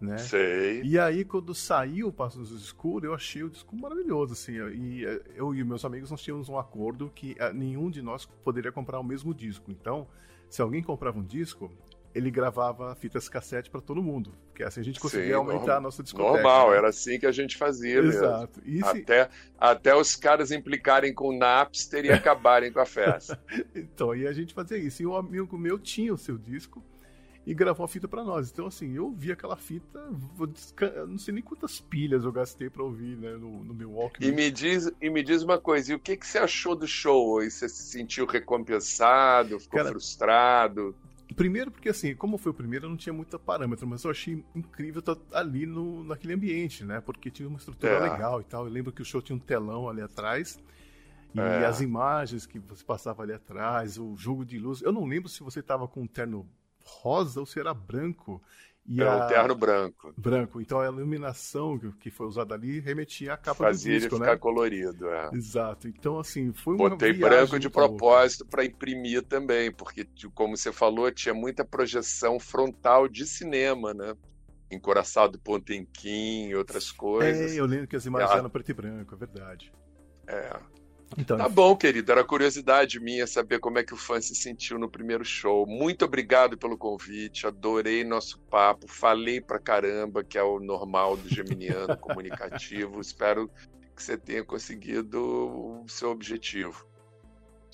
[SPEAKER 1] Né?
[SPEAKER 3] Sei.
[SPEAKER 1] E aí, quando saiu o Passos do Escuro, eu achei o disco maravilhoso, assim. E eu e meus amigos, nós tínhamos um acordo que nenhum de nós poderia comprar o mesmo disco. Então, se alguém comprava um disco, ele gravava fitas cassete para todo mundo. Porque assim a gente conseguia Sim, aumentar normal, a nossa discoteca.
[SPEAKER 3] Normal, né? era assim que a gente fazia
[SPEAKER 1] Exato.
[SPEAKER 3] mesmo. Se... Até, até os caras implicarem com o Napster e acabarem com a festa.
[SPEAKER 1] então, aí a gente fazia isso. E um amigo meu tinha o seu disco e gravou a fita para nós. Então, assim, eu ouvi aquela fita, não sei nem quantas pilhas eu gastei para ouvir né, no, no meu Walkman.
[SPEAKER 3] E me, diz, e me diz uma coisa, e o que, que você achou do show? E você se sentiu recompensado, ficou Cara, frustrado?
[SPEAKER 1] Primeiro porque, assim, como foi o primeiro, eu não tinha muito parâmetro, mas eu achei incrível estar ali no, naquele ambiente, né? Porque tinha uma estrutura é. legal e tal. Eu lembro que o show tinha um telão ali atrás. E é. as imagens que você passava ali atrás, o jogo de luz. Eu não lembro se você estava com um terno rosa ou se era branco.
[SPEAKER 3] E era a... um terno branco.
[SPEAKER 1] Branco. Então a iluminação que foi usada ali remetia a capa
[SPEAKER 3] Fazia
[SPEAKER 1] do disco,
[SPEAKER 3] ele ficar
[SPEAKER 1] né?
[SPEAKER 3] colorido, é.
[SPEAKER 1] Exato. Então, assim, foi
[SPEAKER 3] uma
[SPEAKER 1] Botei
[SPEAKER 3] branco de propósito para imprimir também, porque, como você falou, tinha muita projeção frontal de cinema, né? Encoraçado Pontemquim e outras coisas.
[SPEAKER 1] É, eu lembro que as imagens eram preto e branco, é verdade.
[SPEAKER 3] É. Então, tá bom, querido. Era curiosidade minha saber como é que o fã se sentiu no primeiro show. Muito obrigado pelo convite. Adorei nosso papo. Falei pra caramba, que é o normal do geminiano comunicativo. Espero que você tenha conseguido o seu objetivo.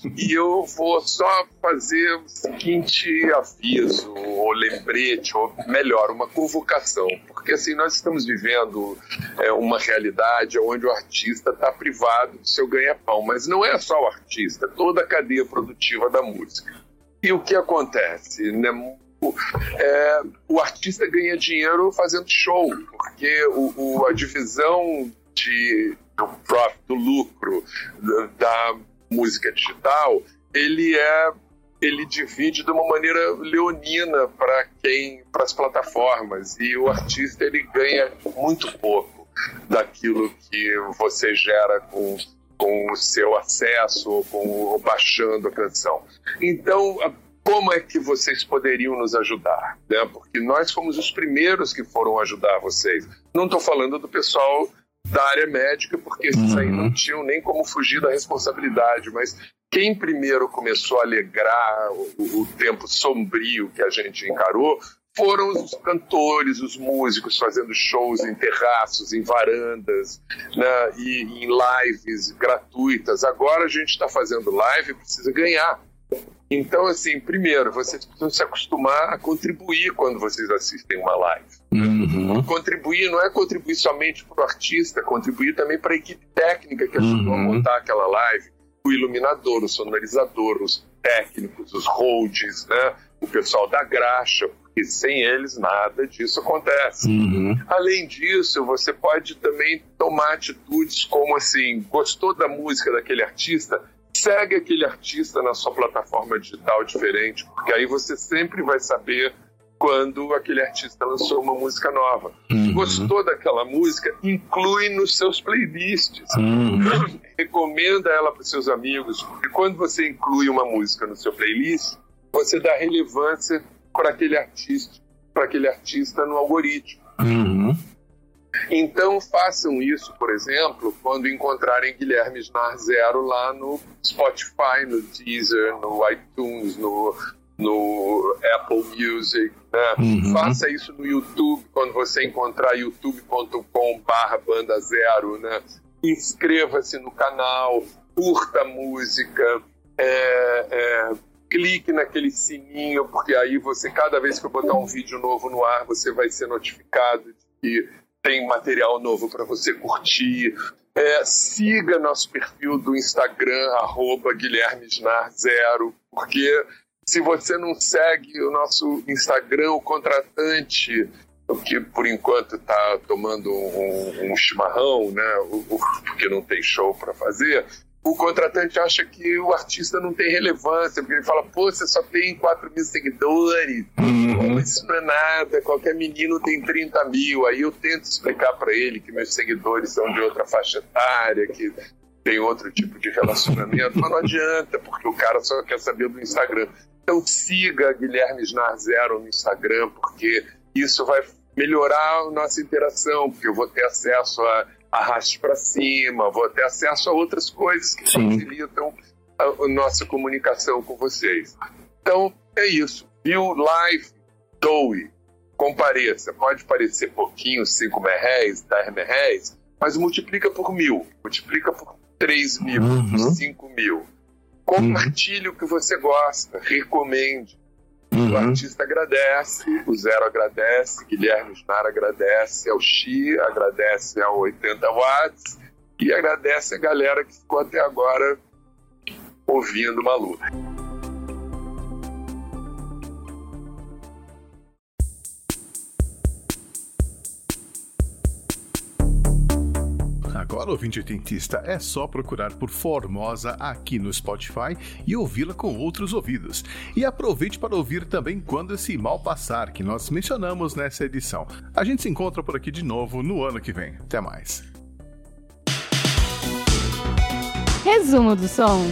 [SPEAKER 3] E eu vou só fazer o seguinte aviso, ou lembrete, ou melhor, uma convocação. Porque assim, nós estamos vivendo é, uma realidade onde o artista está privado do seu ganha-pão. Mas não é só o artista, toda a cadeia produtiva da música. E o que acontece? Né? É, o artista ganha dinheiro fazendo show, porque o, o, a divisão de, do profit, do lucro, da música digital, ele é ele divide de uma maneira leonina para quem para as plataformas e o artista ele ganha muito pouco daquilo que você gera com com o seu acesso com baixando a canção. Então, como é que vocês poderiam nos ajudar? Né? Porque nós fomos os primeiros que foram ajudar vocês. Não estou falando do pessoal da área médica, porque esses aí não tinham nem como fugir da responsabilidade, mas quem primeiro começou a alegrar o, o tempo sombrio que a gente encarou foram os cantores, os músicos fazendo shows em terraços, em varandas, né, e em lives gratuitas. Agora a gente está fazendo live e precisa ganhar. Então, assim, primeiro, vocês precisam se acostumar a contribuir quando vocês assistem uma live.
[SPEAKER 2] Uhum.
[SPEAKER 3] Contribuir não é contribuir somente para o artista, contribuir também para a equipe técnica que ajudou uhum. a montar aquela live. O iluminador, o sonorizador, os técnicos, os holds, né? o pessoal da graxa, porque sem eles nada disso acontece. Uhum. Além disso, você pode também tomar atitudes como assim, gostou da música daquele artista? Segue aquele artista na sua plataforma digital diferente, porque aí você sempre vai saber quando aquele artista lançou uma música nova. Uhum. Gostou daquela música? Inclui nos seus playlists. Uhum. Recomenda ela para seus amigos, porque quando você inclui uma música no seu playlist, você dá relevância para aquele artista, para aquele artista no algoritmo. Uhum. Então façam isso, por exemplo, quando encontrarem Guilherme Snar Zero lá no Spotify, no Deezer, no iTunes, no, no Apple Music. Né? Uhum. Faça isso no YouTube, quando você encontrar youtube.com/barra banda zero. Né? Inscreva-se no canal, curta a música, é, é, clique naquele sininho, porque aí você, cada vez que eu botar um vídeo novo no ar, você vai ser notificado de que tem material novo para você curtir. É, siga nosso perfil do Instagram, arroba Guilherme Zero, porque se você não segue o nosso Instagram, o contratante, que por enquanto está tomando um, um, chimarrão, né, porque não tem show para fazer, o contratante acha que o artista não tem relevância, porque ele fala, pô, você só tem 4 mil seguidores, uhum. isso não é nada, qualquer menino tem 30 mil. Aí eu tento explicar para ele que meus seguidores são de outra faixa etária, que tem outro tipo de relacionamento, mas não adianta, porque o cara só quer saber do Instagram. Então siga Guilherme Snar Zero no Instagram, porque isso vai melhorar a nossa interação, porque eu vou ter acesso a arraste para cima, vou ter acesso a outras coisas que Sim. facilitam a, a, nossa comunicação com vocês. Então, é isso. Viu live, doe, compareça. Pode parecer pouquinho, 5 reais, 10 reais, mas multiplica por mil, multiplica por 3 mil, uhum. 5 mil. Compartilhe uhum. o que você gosta, recomende. Uhum. O artista agradece, o Zero agradece, Guilherme Snar agradece, ao Xi agradece ao 80 Watts e agradece a galera que ficou até agora ouvindo Malu.
[SPEAKER 1] Agora, ouvinte oitentista, é só procurar por Formosa aqui no Spotify e ouvi-la com outros ouvidos. E aproveite para ouvir também Quando Esse Mal Passar, que nós mencionamos nessa edição. A gente se encontra por aqui de novo no ano que vem. Até mais.
[SPEAKER 2] Resumo do som.